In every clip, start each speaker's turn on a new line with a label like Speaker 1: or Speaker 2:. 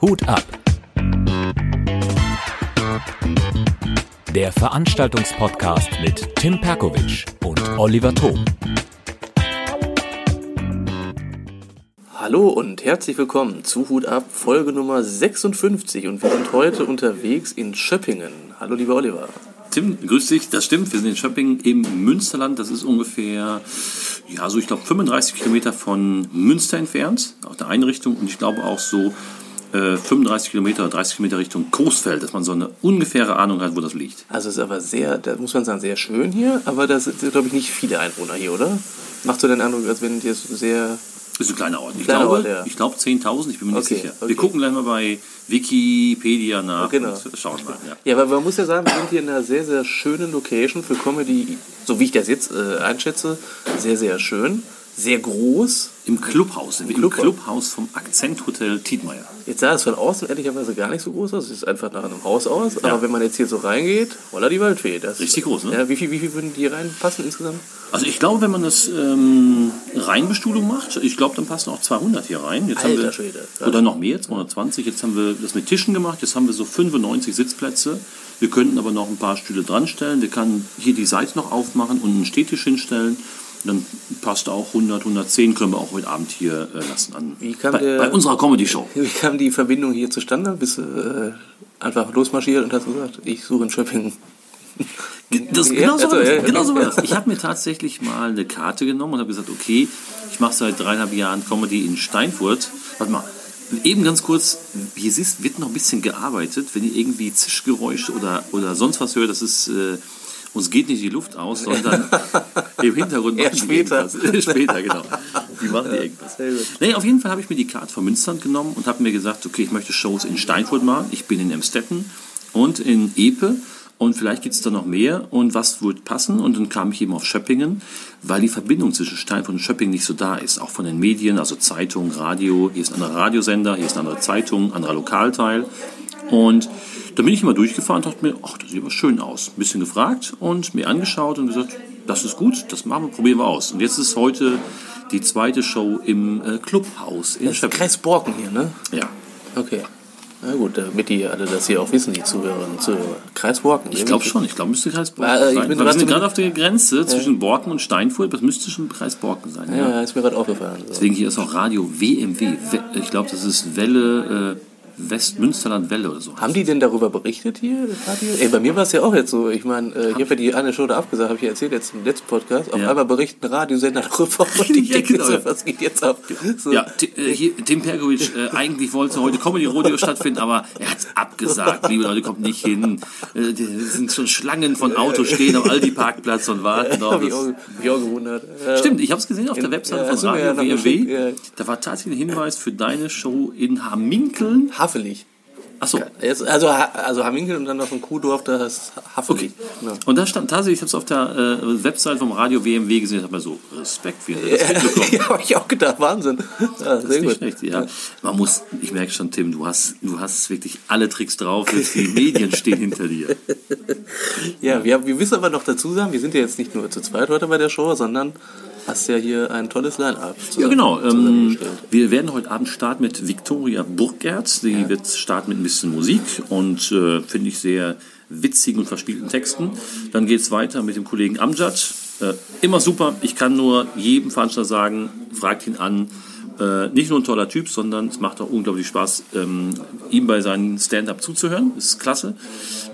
Speaker 1: Hut ab. Der Veranstaltungspodcast mit Tim Perkovic und Oliver Thom.
Speaker 2: Hallo und herzlich willkommen zu Hut ab, Folge Nummer 56 und wir sind heute unterwegs in Schöppingen. Hallo lieber Oliver.
Speaker 3: Tim, grüß dich. Das stimmt. Wir sind in Schöppingen im Münsterland. Das ist ungefähr, ja, so ich glaube 35 Kilometer von Münster entfernt, auf der Einrichtung. Und ich glaube auch so äh, 35 Kilometer oder 30 Kilometer Richtung Coesfeld, dass man so eine ungefähre Ahnung hat, wo das liegt.
Speaker 2: Also es ist aber sehr, da muss man sagen, sehr schön hier, aber da sind, glaube ich, nicht viele Einwohner hier, oder? Macht so den Eindruck, als wenn hier sehr...
Speaker 3: Das ist ein kleiner Ort. Ich
Speaker 2: Kleiner
Speaker 3: glaube,
Speaker 2: Ort, ja.
Speaker 3: ich glaube 10.000, ich bin mir nicht
Speaker 2: Okay,
Speaker 3: sicher.
Speaker 2: okay.
Speaker 3: Wir gucken gleich mal bei Wikipedia nach
Speaker 2: Genau.
Speaker 3: und schauen mal. Ja.
Speaker 2: Ja, aber man muss ja sagen, wir sind hier in einer sehr, sehr schönen Location für Comedy, so wie ich das jetzt äh, einschätze, sehr, sehr schön, sehr groß.
Speaker 3: Im Clubhaus, im
Speaker 2: Clubhaus.
Speaker 3: Clubhaus vom Akzenthotel Tietmeyer.
Speaker 2: Jetzt sah es von außen ehrlicherweise gar nicht so groß aus. Es sieht einfach nach einem Haus aus.
Speaker 3: Ja.
Speaker 2: Aber wenn man jetzt hier so reingeht, voila die Waldfee. Das,
Speaker 3: Richtig groß, ne?
Speaker 2: Ja, wie viel, wie viel würden die reinpassen insgesamt?
Speaker 3: Also ich glaube, wenn man das ähm, Reinbestuhlung macht, ich glaube, dann passen auch 200 hier rein. Jetzt haben
Speaker 2: Alter
Speaker 3: wir,
Speaker 2: Schwede.
Speaker 3: Oder noch mehr, 220. Jetzt haben wir das mit Tischen gemacht. Jetzt haben wir so 95 Sitzplätze. Wir könnten aber noch ein paar Stühle dran stellen. Wir können hier die Seite noch aufmachen und einen Stehtisch hinstellen. Dann passt auch 100, 110 können wir auch heute Abend hier äh, lassen an,
Speaker 2: Wie kam
Speaker 3: bei,
Speaker 2: der-
Speaker 3: bei unserer Comedy-Show.
Speaker 2: Wie kam die Verbindung hier zustande? Bist du äh, einfach losmarschiert und hast gesagt, ich suche in Schöppingen.
Speaker 3: Das, genau so
Speaker 2: also,
Speaker 3: war das. Genau so war
Speaker 2: okay.
Speaker 3: das. Ich habe mir tatsächlich mal eine Karte genommen und habe gesagt, okay, ich mache seit dreieinhalb Jahren Comedy in Steinfurt. Warte mal, eben ganz kurz, hier siehst, wird noch ein bisschen gearbeitet. Wenn ihr irgendwie Zischgeräusche oder, oder sonst was hört, das ist... Äh, uns geht nicht die Luft aus, sondern im Hintergrund machen die
Speaker 2: später.
Speaker 3: irgendwas. später, genau. Die machen irgendwas.
Speaker 2: sehr gut.
Speaker 3: Nee, auf jeden Fall habe ich mir die Karte von Münsterland genommen und habe mir gesagt, okay, ich möchte Shows in Steinfurt machen. Ich bin in Emstetten und in Epe und vielleicht gibt es da noch mehr und was wird passen? Und dann kam ich eben auf Schöppingen, weil die Verbindung zwischen Steinfurt und Schöppingen nicht so da ist. Auch von den Medien, also Zeitung, Radio, hier ist ein anderer Radiosender, hier ist eine andere Zeitung, anderer Lokalteil. Und da bin ich immer durchgefahren und dachte mir, ach, das sieht aber schön aus. Ein bisschen gefragt und mir angeschaut und gesagt, das ist gut, das machen wir, probieren wir aus. Und jetzt ist heute die zweite Show im äh, Clubhaus in
Speaker 2: Das. Kreis Borken hier, ne?
Speaker 3: Ja.
Speaker 2: Okay. Na gut, damit die alle das hier auch wissen, die Zuhörerinnen und Zuhörer. Kreis Borken.
Speaker 3: Ich glaube schon, ich glaube, müsste Kreis Borken
Speaker 2: äh, ich
Speaker 3: sein.
Speaker 2: bin
Speaker 3: Weil wir sind
Speaker 2: gerade-
Speaker 3: gerade auf der Grenze zwischen Borken und Steinfurt, das müsste schon Kreis Borken sein. Ja.
Speaker 2: Ja, ist mir gerade aufgefallen. So.
Speaker 3: Deswegen hier ist auch Radio WMW. Ich glaube, das ist Welle, äh, Westmünsterland Welle oder so.
Speaker 2: Haben die denn darüber berichtet hier, Radio? Ey, bei mir war es ja auch jetzt so. Ich meine, äh, ich habe ja die eine Show da abgesagt, habe ich ja erzählt jetzt im letzten Podcast. Auf
Speaker 3: Ja.
Speaker 2: einmal berichten Radiosender darüber und ich
Speaker 3: Ja,
Speaker 2: denke
Speaker 3: genau,
Speaker 2: so, was geht jetzt ab? So.
Speaker 3: Ja, äh, hier, Tim Pergovic, äh, eigentlich wollte heute Comedy Rodeo stattfinden, aber er hat abgesagt. Liebe Leute, kommt nicht hin. Äh, sind schon Schlangen von Autos stehen am Aldi-Parkplatz und warten auf
Speaker 2: ich, auch, gewundert.
Speaker 3: Stimmt, ich habe es gesehen auf der Webseite von Radio
Speaker 2: ja.
Speaker 3: Da war tatsächlich ein Hinweis für deine Show in Haminkeln.
Speaker 2: Haffelig.
Speaker 3: Achso,
Speaker 2: also, also Hamminkel und dann noch ein Kuhdorf, da ist Haffelig. Ja.
Speaker 3: Und da stand tatsächlich, ich habe es auf der äh, Website vom Radio WMW gesehen, habe mir so Respekt, wie er das hinbekommen.
Speaker 2: ja, habe ich auch gedacht, Wahnsinn. Ja,
Speaker 3: Das
Speaker 2: sehr
Speaker 3: ist nicht
Speaker 2: gut.
Speaker 3: schlecht, ja. Man muss, ich merke schon, Tim, du hast, du hast wirklich alle Tricks drauf, die Medien stehen hinter dir.
Speaker 2: Ja, wir, wir müssen aber noch dazu sagen, wir sind ja jetzt nicht nur zu zweit heute bei der Show, sondern hast ja hier ein tolles Line-Up.
Speaker 3: Ja, genau. Ähm, wir werden heute Abend starten mit Viktoria Burkert. Die wird starten mit ein bisschen Musik und äh, finde ich sehr witzigen und verspielten Texten. Dann geht es weiter mit dem Kollegen Amjad. Äh, immer super. Ich kann nur jedem Veranstalter sagen, fragt ihn an. Äh, nicht nur ein toller Typ, sondern es macht auch unglaublich Spaß, ähm, ihm bei seinen Stand-up zuzuhören. Das ist klasse.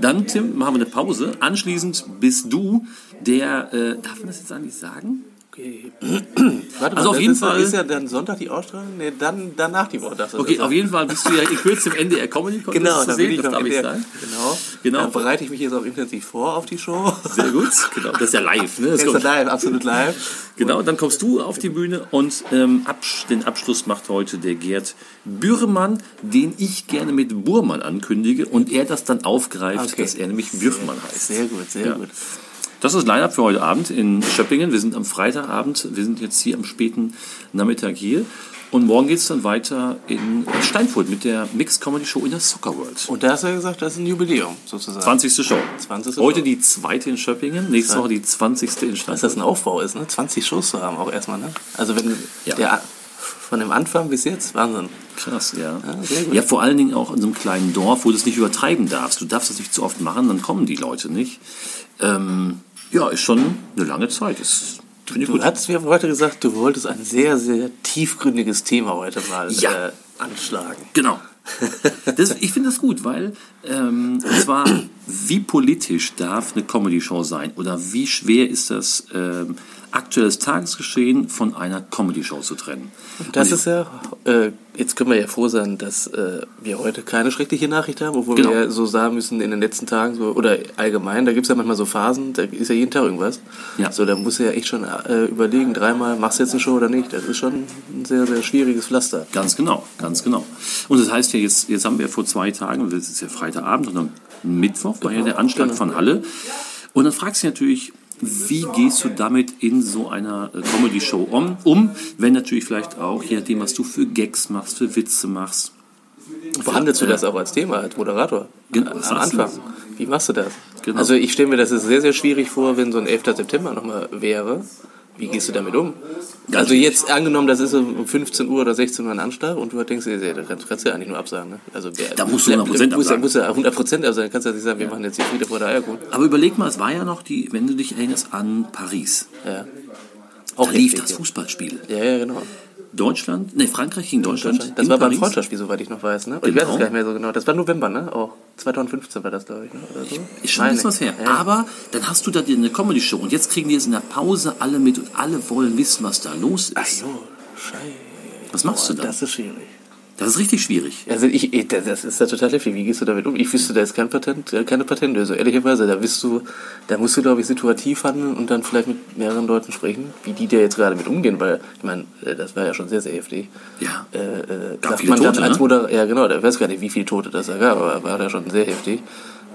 Speaker 3: Dann, Tim, machen wir eine Pause. Anschließend bist du der, äh, darf man das jetzt eigentlich sagen?
Speaker 2: Okay. Warte
Speaker 3: Also auf
Speaker 2: das
Speaker 3: jeden
Speaker 2: ist, ja-
Speaker 3: Fall-
Speaker 2: Ist ja dann Sonntag die Ausstrahlung? Nee, dann danach die Woche.
Speaker 3: Okay, auf jeden Fall bist du ja in Kürze im NDR Comedy Contest
Speaker 2: Genau,
Speaker 3: zu sehen,
Speaker 2: ich
Speaker 3: das darf ich sagen.
Speaker 2: genau.
Speaker 3: Genau.
Speaker 2: Da bereite ich mich jetzt auch intensiv vor auf die Show.
Speaker 3: Sehr gut, genau. Das ist ja live, ne? Das
Speaker 2: Ist
Speaker 3: kommt-
Speaker 2: live, absolut live.
Speaker 3: Genau, dann kommst du auf die Bühne und ähm, absch den Abschluss macht heute der Gerd Bürmann, den ich gerne mit Burmann ankündige und er das dann aufgreift,
Speaker 2: Okay.
Speaker 3: dass er nämlich Bürmann heißt.
Speaker 2: Sehr gut, sehr
Speaker 3: Ja.
Speaker 2: gut.
Speaker 3: Das ist Line-Up für heute Abend in Schöppingen. Wir sind am Freitagabend, wir sind jetzt hier am späten Nachmittag hier. Und morgen geht es dann weiter in Steinfurt mit der Mixed Comedy Show in der Soccer World.
Speaker 2: Und da hast du ja gesagt, das ist ein Jubiläum sozusagen.
Speaker 3: 20. Show.
Speaker 2: 20.
Speaker 3: Heute die zweite in Schöppingen, nächste Woche die 20. in
Speaker 2: Dass
Speaker 3: Steinfurt.
Speaker 2: das ein Aufbau ist, ne? 20 Shows zu haben auch erstmal, ne? Also wenn
Speaker 3: Ja.
Speaker 2: der Von dem Anfang bis jetzt, Wahnsinn.
Speaker 3: Krass, ja.
Speaker 2: Ja.
Speaker 3: Ja, vor allen Dingen auch in so einem kleinen Dorf, wo du es nicht übertreiben darfst. Du darfst das nicht zu oft machen, dann kommen die Leute nicht. Ähm, ja, ist schon eine lange Zeit. Ich
Speaker 2: Du
Speaker 3: gut.
Speaker 2: hattest mir heute gesagt, du wolltest ein sehr, sehr tiefgründiges Thema heute mal
Speaker 3: Ja.
Speaker 2: äh, anschlagen.
Speaker 3: Genau. Das, ich finde das gut, weil ähm, und zwar, wie politisch darf eine Comedy-Show sein oder wie schwer ist das, ähm, aktuelles Tagesgeschehen von einer Comedy-Show zu trennen?
Speaker 2: Das
Speaker 3: Und
Speaker 2: ist ja, äh, jetzt können wir ja froh sein, dass äh, wir heute keine schreckliche Nachricht haben, obwohl
Speaker 3: Genau.
Speaker 2: wir ja so sagen müssen in den letzten Tagen, so, oder allgemein, da gibt es ja manchmal so Phasen, da ist ja jeden Tag irgendwas.
Speaker 3: Ja.
Speaker 2: So, da musst du ja echt schon äh, überlegen, dreimal, machst du jetzt eine Show oder nicht. Das ist schon ein sehr, sehr schwieriges Pflaster.
Speaker 3: Ganz genau, ganz genau. Und das heißt ja, jetzt, jetzt haben wir vor zwei Tagen, das ist ja Freitagabend und am Mittwoch war ja der Anschlag
Speaker 2: genau.
Speaker 3: von Halle. Und dann fragst du dich natürlich, wie gehst du damit in so einer äh, Comedy-Show um, um, wenn natürlich vielleicht auch, je nachdem, was du für Gags machst, für Witze machst.
Speaker 2: Behandelst du das auch als Thema, als Moderator?
Speaker 3: Genau,
Speaker 2: Am. Anfang. Wie machst du das?
Speaker 3: Genau.
Speaker 2: Also ich stelle mir das ist sehr, sehr schwierig vor, wenn so ein 11. September nochmal wäre. Wie gehst du damit um? also jetzt angenommen, das ist um 15 Uhr oder 16 Uhr ein Anschlag und du denkst ja, da kannst, du ja eigentlich nur absagen. Ne? Also, wer-
Speaker 3: Da musst du 100%
Speaker 2: musst, ja-
Speaker 3: absagen.
Speaker 2: musst ja 100 Prozent absagen. Kannst ja nicht sagen, wir machen jetzt die Friede vor der Eierkuchen.
Speaker 3: Aber überleg mal, es war ja noch die, wenn du dich erinnerst an Paris.
Speaker 2: Ja.
Speaker 3: Da
Speaker 2: Auch
Speaker 3: lief
Speaker 2: heftig,
Speaker 3: das
Speaker 2: ja.
Speaker 3: Fußballspiel.
Speaker 2: Ja, ja, genau.
Speaker 3: Deutschland, nee, Frankreich gegen Deutschland.
Speaker 2: Das
Speaker 3: in
Speaker 2: war beim
Speaker 3: Paris.
Speaker 2: Freundschaftsspiel, soweit ich noch weiß. Ne? Ich weiß
Speaker 3: Genau.
Speaker 2: es gar nicht mehr so genau. Das war November, ne? Auch 2015 war das, glaube ich. Ne? Oder so.
Speaker 3: Ist schon ein bisschen was her.
Speaker 2: Ja.
Speaker 3: Aber dann hast du da eine Comedy-Show und jetzt kriegen die jetzt in der Pause alle mit und alle wollen wissen, was da los
Speaker 2: Ach
Speaker 3: ist.
Speaker 2: so, scheiße.
Speaker 3: Was machst du dann?
Speaker 2: Das ist schwierig.
Speaker 3: Das ist richtig schwierig.
Speaker 2: Also ich, das ist ja total heftig. Wie gehst du damit um? Ich wüsste, da ist kein Patent, äh, keine Patentlösung. Ehrlicherweise, da bist du, da musst du, glaube ich, situativ handeln und dann vielleicht mit mehreren Leuten sprechen, wie die da jetzt gerade mit umgehen, weil, ich meine, äh, das war ja schon sehr, sehr heftig.
Speaker 3: Ja.
Speaker 2: Äh, äh,
Speaker 3: viele
Speaker 2: man dann
Speaker 3: Tote,
Speaker 2: als
Speaker 3: ne?
Speaker 2: Moderator, ja genau, da weiß gar nicht, wie viele Tote das da gab, aber war ja schon sehr heftig.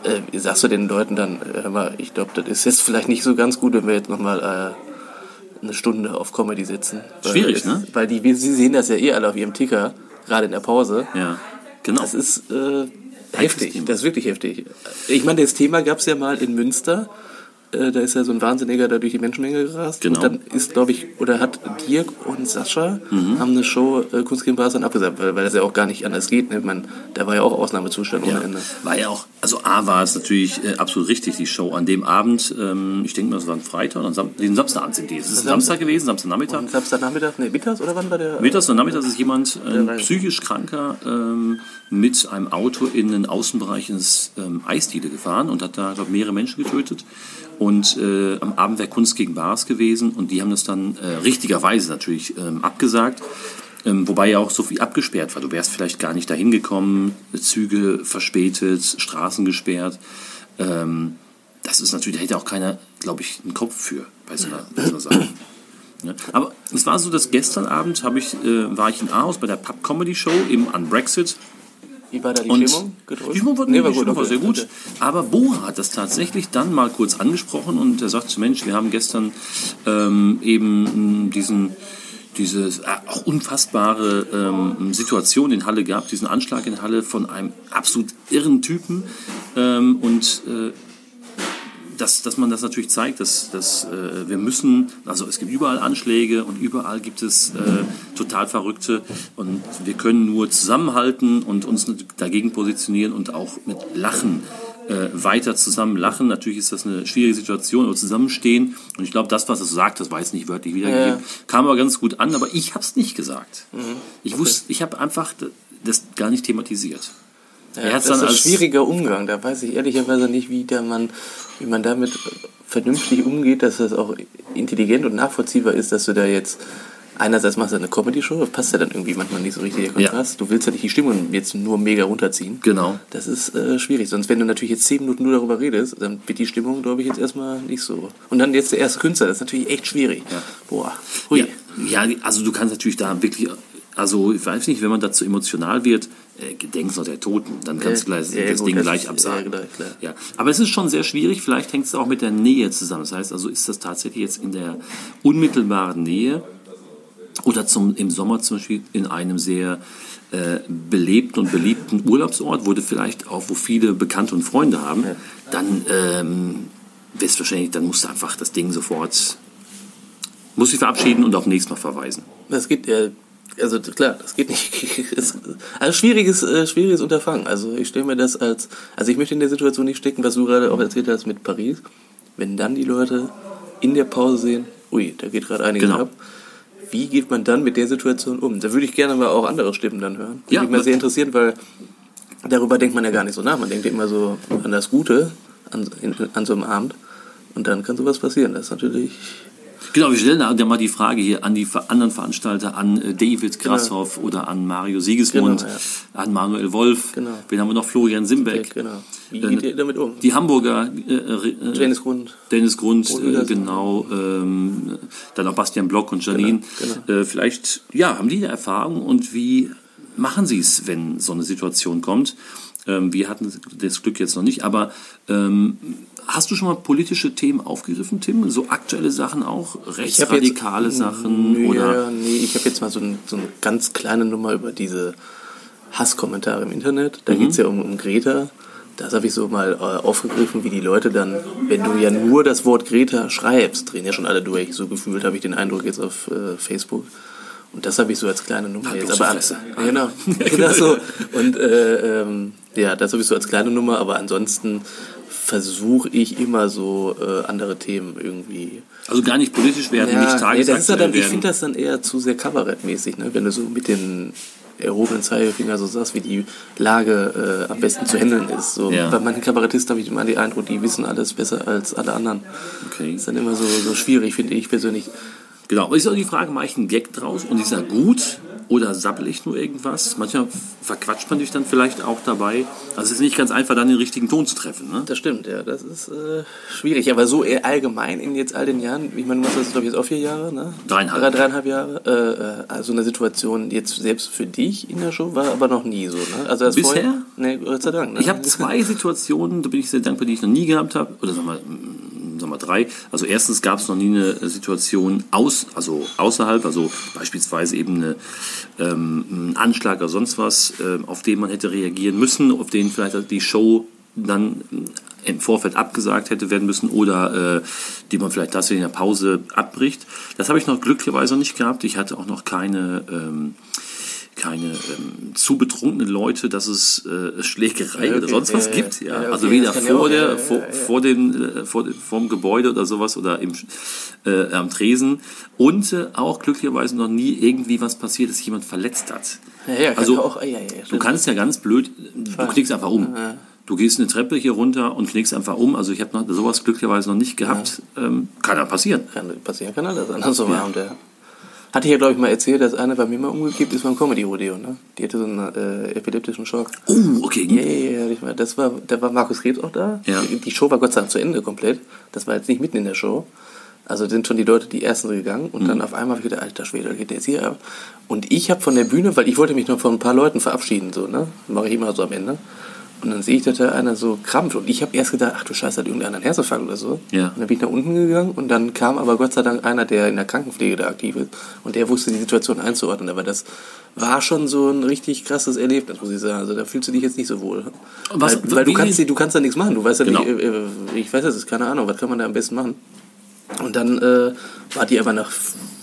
Speaker 2: Äh, sagst du den Leuten dann, hör mal, ich glaube, das ist jetzt vielleicht nicht so ganz gut, wenn wir jetzt nochmal äh, eine Stunde auf Comedy sitzen.
Speaker 3: Schwierig,
Speaker 2: es,
Speaker 3: ne?
Speaker 2: Weil die, sie sehen das ja eh alle auf ihrem Ticker, gerade in der Pause.
Speaker 3: Ja, genau.
Speaker 2: Das ist äh, heftig, das ist wirklich heftig. Ich meine, das Thema gab es ja mal in Münster. Äh, da ist ja so ein Wahnsinniger da durch die Menschenmenge gerast.
Speaker 3: Genau.
Speaker 2: Und dann ist, glaube ich, oder hat Dirk und Sascha haben eine Show äh, Kunst gegen Bars dann abgesagt, weil, weil das ja auch gar nicht anders geht. Ne? Meine, da war ja auch Ausnahmezustand ohne
Speaker 3: Ja,
Speaker 2: Ende.
Speaker 3: war ja auch, also A war es natürlich äh, absolut richtig, die Show an dem Abend, ähm, ich denke mal, es war ein Freitag, und Sam den Samstagabend sind die. Es ist ein Samstag gewesen, Samstagnachmittag.
Speaker 2: Und Samstagnachmittag, nee, mittags oder wann war der?
Speaker 3: Mittags und nachmittags ist jemand ähm, psychisch kranker ähm, mit einem Auto in den Außenbereich ins ähm, Eisdiele gefahren und hat da, glaube mehrere Menschen getötet. Und äh, am Abend wäre Kunst gegen Bars gewesen und die haben das dann äh, richtigerweise natürlich ähm, abgesagt. Ähm, wobei ja auch so viel abgesperrt war. Du wärst vielleicht gar nicht dahin gekommen, Züge verspätet, Straßen gesperrt. Ähm, das ist natürlich, da hätte auch keiner, glaube ich, einen Kopf für bei so einer, bei so einer Sache. Ja. Aber es war so, dass gestern Abend ich, äh, war ich in Aarhus bei der Pub Comedy Show im an Brexit.
Speaker 2: Wie war da die
Speaker 3: Und
Speaker 2: Stimmung?
Speaker 3: Die Stimmung war,
Speaker 2: Nee,
Speaker 3: nee,
Speaker 2: war
Speaker 3: die
Speaker 2: gut,
Speaker 3: Stimmung war
Speaker 2: okay,
Speaker 3: sehr gut. Aber Bora hat das tatsächlich dann mal kurz angesprochen und er sagt, Mensch, wir haben gestern ähm, eben diesen diese äh, auch unfassbare ähm, Situation in Halle gehabt, diesen Anschlag in Halle von einem absolut irren Typen ähm, und äh, dass, dass man das natürlich zeigt, dass, dass äh, wir müssen, also es gibt überall Anschläge und überall gibt es äh, total Verrückte und wir können nur zusammenhalten und uns dagegen positionieren und auch mit Lachen äh, weiter zusammen lachen. Natürlich ist das eine schwierige Situation, aber zusammenstehen und ich glaube, das, was er so sagt, das war jetzt nicht wörtlich wiedergegeben,
Speaker 2: Ja.
Speaker 3: kam aber ganz gut an, aber ich habe es nicht gesagt.
Speaker 2: Mhm.
Speaker 3: Ich wusste, ich habe einfach das gar nicht thematisiert.
Speaker 2: Ja, das ist ein schwieriger Umgang. Da weiß ich ehrlicherweise nicht, wie, der man, wie man damit vernünftig umgeht, dass das auch intelligent und nachvollziehbar ist, dass du da jetzt einerseits machst du eine Comedy-Show, das passt ja dann irgendwie manchmal nicht so richtig der
Speaker 3: Ja.
Speaker 2: Kontrast. Du willst ja nicht die Stimmung jetzt nur mega runterziehen.
Speaker 3: Genau.
Speaker 2: Das ist äh, schwierig. Sonst, wenn du natürlich jetzt zehn Minuten nur darüber redest, dann wird die Stimmung, glaube ich, jetzt erstmal nicht so. Und dann jetzt der erste Künstler, das ist natürlich echt schwierig.
Speaker 3: Ja.
Speaker 2: Boah. Hui.
Speaker 3: Ja, ja, also du kannst natürlich da wirklich, also ich weiß nicht, wenn man dazu emotional wird, äh, gedenkst noch der Toten, dann kannst du
Speaker 2: Ja,
Speaker 3: gleich,
Speaker 2: ja,
Speaker 3: das
Speaker 2: gut,
Speaker 3: Ding
Speaker 2: das
Speaker 3: gleich
Speaker 2: ist-
Speaker 3: absagen.
Speaker 2: ja, klar, klar.
Speaker 3: Ja, aber es ist schon sehr schwierig, vielleicht hängt es auch mit der Nähe zusammen. Das heißt also, ist das tatsächlich jetzt in der unmittelbaren Nähe oder zum, im Sommer zum Beispiel in einem sehr äh, belebten und beliebten Urlaubsort, wo du vielleicht auch, wo viele Bekannte und Freunde haben, dann ähm, wirst wahrscheinlich, dann musst du einfach das Ding sofort, musst dich verabschieden und auf nächstes Mal verweisen.
Speaker 2: Es gibt ja also klar, das geht nicht. Also schwieriges, äh, schwieriges Unterfangen. Also ich stelle mir das als, also ich möchte in der Situation nicht stecken, was du gerade auch erzählt hast mit Paris. Wenn dann die Leute in der Pause sehen, ui, da geht gerade einiges
Speaker 3: Genau.
Speaker 2: ab. Wie geht man dann mit der Situation um? Da würde ich gerne mal auch andere Stimmen dann hören. Würde
Speaker 3: Ja,
Speaker 2: mich mal sehr interessieren, weil darüber denkt man ja gar nicht so nach. Man denkt ja immer so an das Gute an, in, an so einem Abend. Und dann kann sowas passieren. Das ist natürlich
Speaker 3: Genau, wir stellen da mal die Frage hier an die anderen Veranstalter, an äh, David Grasshoff oder an Mario Siegesmund,
Speaker 2: Genau,
Speaker 3: an Manuel Wolf.
Speaker 2: Genau.
Speaker 3: Wen haben wir noch? Florian Simbeck.
Speaker 2: genau. Wie
Speaker 3: Äh,
Speaker 2: geht ihr damit um?
Speaker 3: Die Hamburger äh, äh,
Speaker 2: Dennis Grund.
Speaker 3: Dennis Grund, äh, genau, ähm, dann auch Bastian Block und Janine.
Speaker 2: Genau,
Speaker 3: Äh, vielleicht, ja, haben die eine Erfahrung und wie machen sie es, wenn so eine Situation kommt? Ähm, wir hatten das Glück jetzt noch nicht, aber ähm, hast du schon mal politische Themen aufgegriffen, Tim? So aktuelle Sachen auch? Rechtsradikale
Speaker 2: jetzt,
Speaker 3: Sachen?
Speaker 2: Nö,
Speaker 3: oder?
Speaker 2: Ja, nee, ich habe jetzt mal so, ein, so eine ganz kleine Nummer über diese Hasskommentare im Internet.
Speaker 3: Mhm.
Speaker 2: Da geht's ja um, um Greta. Das habe ich so mal äh, aufgegriffen, wie die Leute dann, wenn du ja nur das Wort Greta schreibst, drehen ja schon alle durch. So gefühlt habe ich den Eindruck jetzt auf äh, Facebook. Und das habe ich so als kleine Nummer jetzt.
Speaker 3: bloße
Speaker 2: Aber
Speaker 3: Fresse.
Speaker 2: Ja, genau, genau so. Und äh, ähm, ja, das habe ich so als kleine Nummer. Aber ansonsten versuche ich immer so äh, andere Themen irgendwie
Speaker 3: Also gar nicht politisch werden, nicht
Speaker 2: nee, ja
Speaker 3: tagesaktuell
Speaker 2: dann, ich finde das dann eher zu sehr kabarettmäßig, ne? wenn du so mit den erhobenen Zeigefinger so sagst, wie die Lage äh, am besten zu handeln ist. So,
Speaker 3: Ja.
Speaker 2: Bei manchen Kabarettisten habe ich immer den Eindruck, die wissen alles besser als alle anderen.
Speaker 3: Okay.
Speaker 2: Das ist dann immer so, so schwierig, finde ich persönlich.
Speaker 3: Genau, aber ist auch die Frage, mache ich einen Gag draus und ist er gut oder sabbel ich nur irgendwas? Manchmal verquatscht man sich dann vielleicht auch dabei. Also es ist nicht ganz einfach, dann den richtigen Ton zu treffen. Ne?
Speaker 2: Das stimmt, ja, das ist äh, schwierig. Aber so allgemein in jetzt all den Jahren, ich meine, du machst das, glaube ich, jetzt auch vier Jahre, ne?
Speaker 3: Dreieinhalb.
Speaker 2: Drei, dreieinhalb Jahre. Äh, äh, also eine Situation jetzt selbst für dich in der Show war aber noch nie so, ne? Also das
Speaker 3: Bisher?
Speaker 2: Vorher, nee, Gott sei Dank. Ne?
Speaker 3: Ich habe zwei Situationen, da bin ich sehr dankbar, die ich noch nie gehabt habe. Oder sagen wir, mm, wir drei. Also erstens gab es noch nie eine Situation aus, also außerhalb, also beispielsweise eben eine, ähm, ein Anschlag oder sonst was, ähm, auf den man hätte reagieren müssen, auf den vielleicht die Show dann im Vorfeld abgesagt hätte werden müssen oder äh, die man vielleicht tatsächlich in der Pause abbricht. Das habe ich noch glücklicherweise nicht gehabt. Ich hatte auch noch keine ähm, keine ähm, zu betrunkenen Leute, dass es äh, Schlägerei
Speaker 2: Ja,
Speaker 3: oder
Speaker 2: okay.
Speaker 3: sonst was
Speaker 2: Ja,
Speaker 3: gibt. Ja.
Speaker 2: ja, okay,
Speaker 3: also weder
Speaker 2: ja
Speaker 3: vor der,
Speaker 2: ja, ja,
Speaker 3: vor,
Speaker 2: ja, ja.
Speaker 3: vor den, äh, vor, vorm Gebäude oder sowas oder im, äh, am Tresen und äh, auch glücklicherweise noch nie irgendwie was passiert, dass sich jemand verletzt hat.
Speaker 2: Ja, ja,
Speaker 3: also
Speaker 2: ja auch, ja, ja, ja,
Speaker 3: du kannst ja ganz blöd, du knickst einfach um. Du gehst eine Treppe hier runter und knickst einfach um. Also ich habe sowas glücklicherweise noch nicht gehabt. Ähm, kann ja passieren.
Speaker 2: Kann passieren kann alles an so einem Abend, ja. Hatte ich ja, glaube ich, mal erzählt, dass eine bei mir mal umgekippt ist beim Comedy-Rodeo, ne? Die hatte so einen äh, epileptischen Schock.
Speaker 3: Oh, okay.
Speaker 2: Ja, ja, ja, das war, da war Markus Krebs auch da.
Speaker 3: Ja.
Speaker 2: Die, die Show war Gott sei Dank zu Ende komplett. Das war jetzt nicht mitten in der Show. Also sind schon die Leute die ersten gegangen und
Speaker 3: Mhm.
Speaker 2: dann auf einmal habe ich gedacht, alter Schwede, geht der jetzt hier ab. Und ich habe von der Bühne, weil ich wollte mich noch von ein paar Leuten verabschieden, so, ne? Mache ich immer so am Ende. Und dann sehe ich, dass da einer so krampft. Und ich habe erst gedacht, ach du Scheiße, hat irgendeiner einen Herzinfarkt oder so.
Speaker 3: Ja.
Speaker 2: Und dann bin ich nach unten gegangen und dann kam aber Gott sei Dank einer, der in der Krankenpflege da aktiv ist. Und der wusste die Situation einzuordnen. Aber das war schon so ein richtig krasses Erlebnis, muss ich sagen. Also da fühlst du dich jetzt nicht so wohl.
Speaker 3: Was-
Speaker 2: weil weil du kannst, du kannst da nichts machen. Du weißt ja
Speaker 3: Genau.
Speaker 2: nicht, äh, äh, ich weiß es, ist keine Ahnung, was kann man da am besten machen. Und dann äh, war die aber nach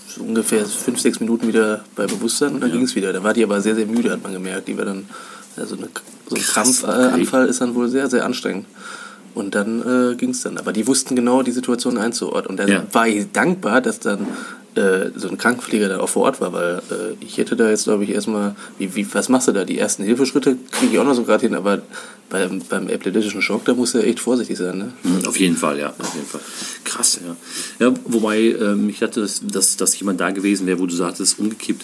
Speaker 2: so ungefähr fünf, sechs Minuten wieder bei Bewusstsein und dann ging es wieder. Da war die aber sehr, sehr müde, hat man gemerkt. Die war dann, also eine, so ein
Speaker 3: Krass,
Speaker 2: Krampfanfall ist dann wohl sehr, sehr anstrengend. Und dann äh, ging es dann. Aber die wussten genau die Situation einzuordnen. Und dann
Speaker 3: Ja.
Speaker 2: war ich dankbar, dass dann äh, so ein Krankenpfleger da auch vor Ort war, weil äh, ich hätte da jetzt, glaube ich, erstmal, wie, wie, was machst du da? Die ersten Hilfeschritte kriege ich auch noch so gerade hin, aber beim, beim epileptischen Schock, da musst du echt vorsichtig sein. Ne?
Speaker 3: Mhm, Auf jeden Fall, ja. Auf jeden Fall. Krass, ja. ja wobei ähm, ich dachte, dass, dass, dass jemand da gewesen wäre, wo du sagtest, umgekippt,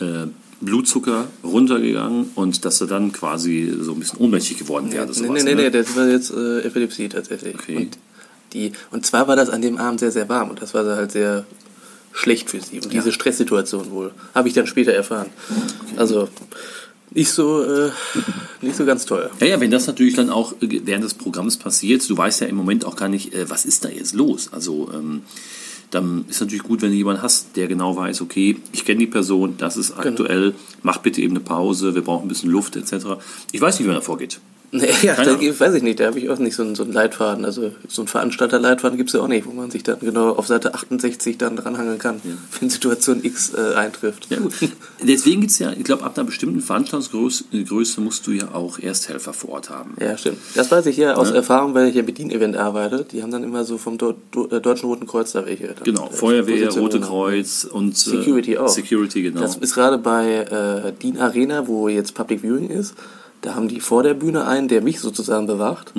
Speaker 3: äh, Blutzucker runtergegangen und dass er dann quasi so ein bisschen ohnmächtig geworden wäre.
Speaker 2: Nee, nee, nee,
Speaker 3: ne?
Speaker 2: nee, das war jetzt äh, Epilepsie tatsächlich.
Speaker 3: Okay.
Speaker 2: Und, die, und zwar war das an dem Abend sehr, sehr warm und das war halt sehr schlecht für sie. Und diese Stresssituation wohl, habe ich dann später erfahren. Also nicht so, äh, nicht so ganz toll.
Speaker 3: Ja, ja, wenn das natürlich dann auch äh, während des Programms passiert, du weißt ja im Moment auch gar nicht, äh, was ist da jetzt los. Also ähm, dann ist natürlich gut, wenn du jemanden hast, der genau weiß, okay, ich kenne die Person, das ist aktuell, mach bitte eben eine Pause, wir brauchen ein bisschen Luft etc. Ich weiß nicht, wie man da vorgeht.
Speaker 2: Nee, ja, da weiß ich nicht, da habe ich auch nicht so einen, so einen Leitfaden. Also so einen Veranstalterleitfaden gibt es ja auch nicht, wo man sich dann genau auf Seite 68 dann dranhangeln kann, wenn Situation X äh, eintrifft.
Speaker 3: Ja, gut. Deswegen gibt es ja, ich glaube, ab einer bestimmten Veranstaltungsgröße Größe musst du ja auch Ersthelfer vor Ort haben.
Speaker 2: Ja, stimmt. Das weiß ich ja aus Erfahrung, weil ich ja mit Dienevent arbeite. Die haben dann immer so vom Do Do äh, Deutschen Roten Kreuz da welche.
Speaker 3: Genau, Feuerwehr, Rote. Kreuz und äh,
Speaker 2: Security auch.
Speaker 3: Security, genau.
Speaker 2: Das ist gerade bei äh, Dean Arena, wo jetzt Public Viewing ist. Da haben die vor der Bühne einen, der mich sozusagen bewacht.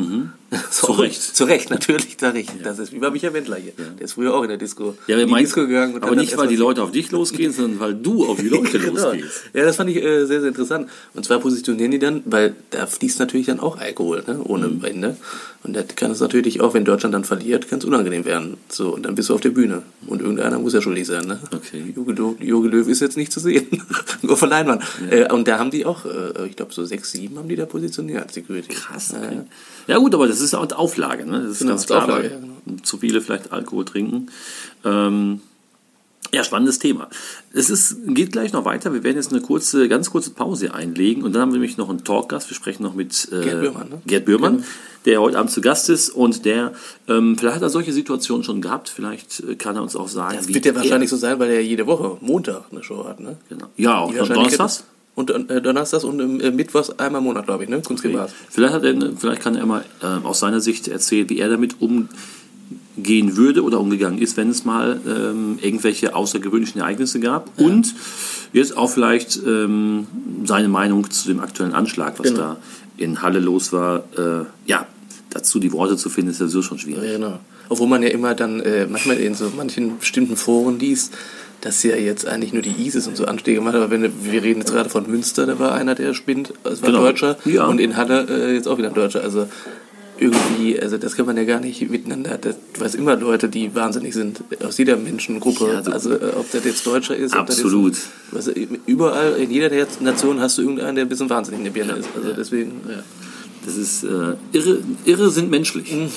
Speaker 2: So,
Speaker 3: Zu Recht.
Speaker 2: Zu Recht, natürlich, sag ich. Das ist wie bei Michael Wendler hier. Der ist früher auch in der Disco.
Speaker 3: ja,
Speaker 2: in die Disco gegangen.
Speaker 3: aber nicht, weil die Leute auf dich losgehen, sondern weil du auf die Leute
Speaker 2: Genau.
Speaker 3: losgehst.
Speaker 2: Ja, das fand ich äh, sehr, sehr interessant. Und zwar positionieren die dann, weil da fließt natürlich dann auch Alkohol, ne? ohne
Speaker 3: Mhm.
Speaker 2: Ende. Und da kann es natürlich auch, wenn Deutschland dann verliert, ganz unangenehm werden. So, und dann bist du auf der Bühne. Und irgendeiner muss ja schuldig sein. Ne?
Speaker 3: Okay.
Speaker 2: Jogi Löw, ist jetzt nicht zu sehen. Nur von Leinwand. Äh, und da haben die auch, äh, ich glaube, so sechs, sieben haben die da positioniert, Security.
Speaker 3: Krass.
Speaker 2: Ja,
Speaker 3: Okay.
Speaker 2: ja.
Speaker 3: Ja gut, aber das ist auch Auflage. Ne? Das ist
Speaker 2: Genau,
Speaker 3: ganz klar,
Speaker 2: Auflage, ja, genau.
Speaker 3: zu viele vielleicht Alkohol trinken. Ähm, ja, spannendes Thema. Es ist, geht gleich noch weiter. Wir werden jetzt eine kurze, ganz kurze Pause einlegen und dann haben wir nämlich noch einen Talkgast. Wir sprechen noch mit äh,
Speaker 2: Gerd Bührmann, ne?
Speaker 3: Gerd Bührmann, der heute Abend zu Gast ist und der, ähm, vielleicht hat er solche Situationen schon gehabt. Vielleicht äh, kann er uns auch sagen,
Speaker 2: Das wird ja wahrscheinlich so sein, weil er jede Woche Montag eine Show hat. Ne?
Speaker 3: Genau. Ja, auch am Donnerstags.
Speaker 2: Und äh, Donnerstags und äh, Mittwochs einmal im Monat, glaube ich, ne? Kunstgemäß.
Speaker 3: Vielleicht, hat er, vielleicht kann er mal äh, aus seiner Sicht erzählen, wie er damit umgehen würde oder umgegangen ist, wenn es mal ähm, irgendwelche außergewöhnlichen Ereignisse gab. Und jetzt auch vielleicht ähm, seine Meinung zu dem aktuellen Anschlag, was
Speaker 2: Genau.
Speaker 3: da in Halle los war. Äh, ja, dazu die Worte zu finden, ist ja so schon schwierig.
Speaker 2: Ja, genau. Obwohl man ja immer dann äh, manchmal in so manchen bestimmten Foren liest, dass ja jetzt eigentlich nur die ISIS und so Anschläge macht. Aber wenn wir reden jetzt gerade von Münster, da war einer, der spinnt, es war
Speaker 3: Genau.
Speaker 2: Deutscher.
Speaker 3: Ja.
Speaker 2: Und in Halle äh, jetzt auch wieder ein Deutscher. Also irgendwie, also das kann man ja gar nicht miteinander. Das, du weißt immer Leute, die wahnsinnig sind aus jeder Menschengruppe.
Speaker 3: Ja, so-
Speaker 2: also äh, ob das jetzt Deutscher ist, ob das
Speaker 3: Absolut.
Speaker 2: Jetzt, weißt, überall in jeder der Nation hast du irgendeinen, der ein bisschen wahnsinnig in der Birne ist. Also deswegen, ja.
Speaker 3: Das ist äh, irre, irre sind menschlich.
Speaker 2: Mhm.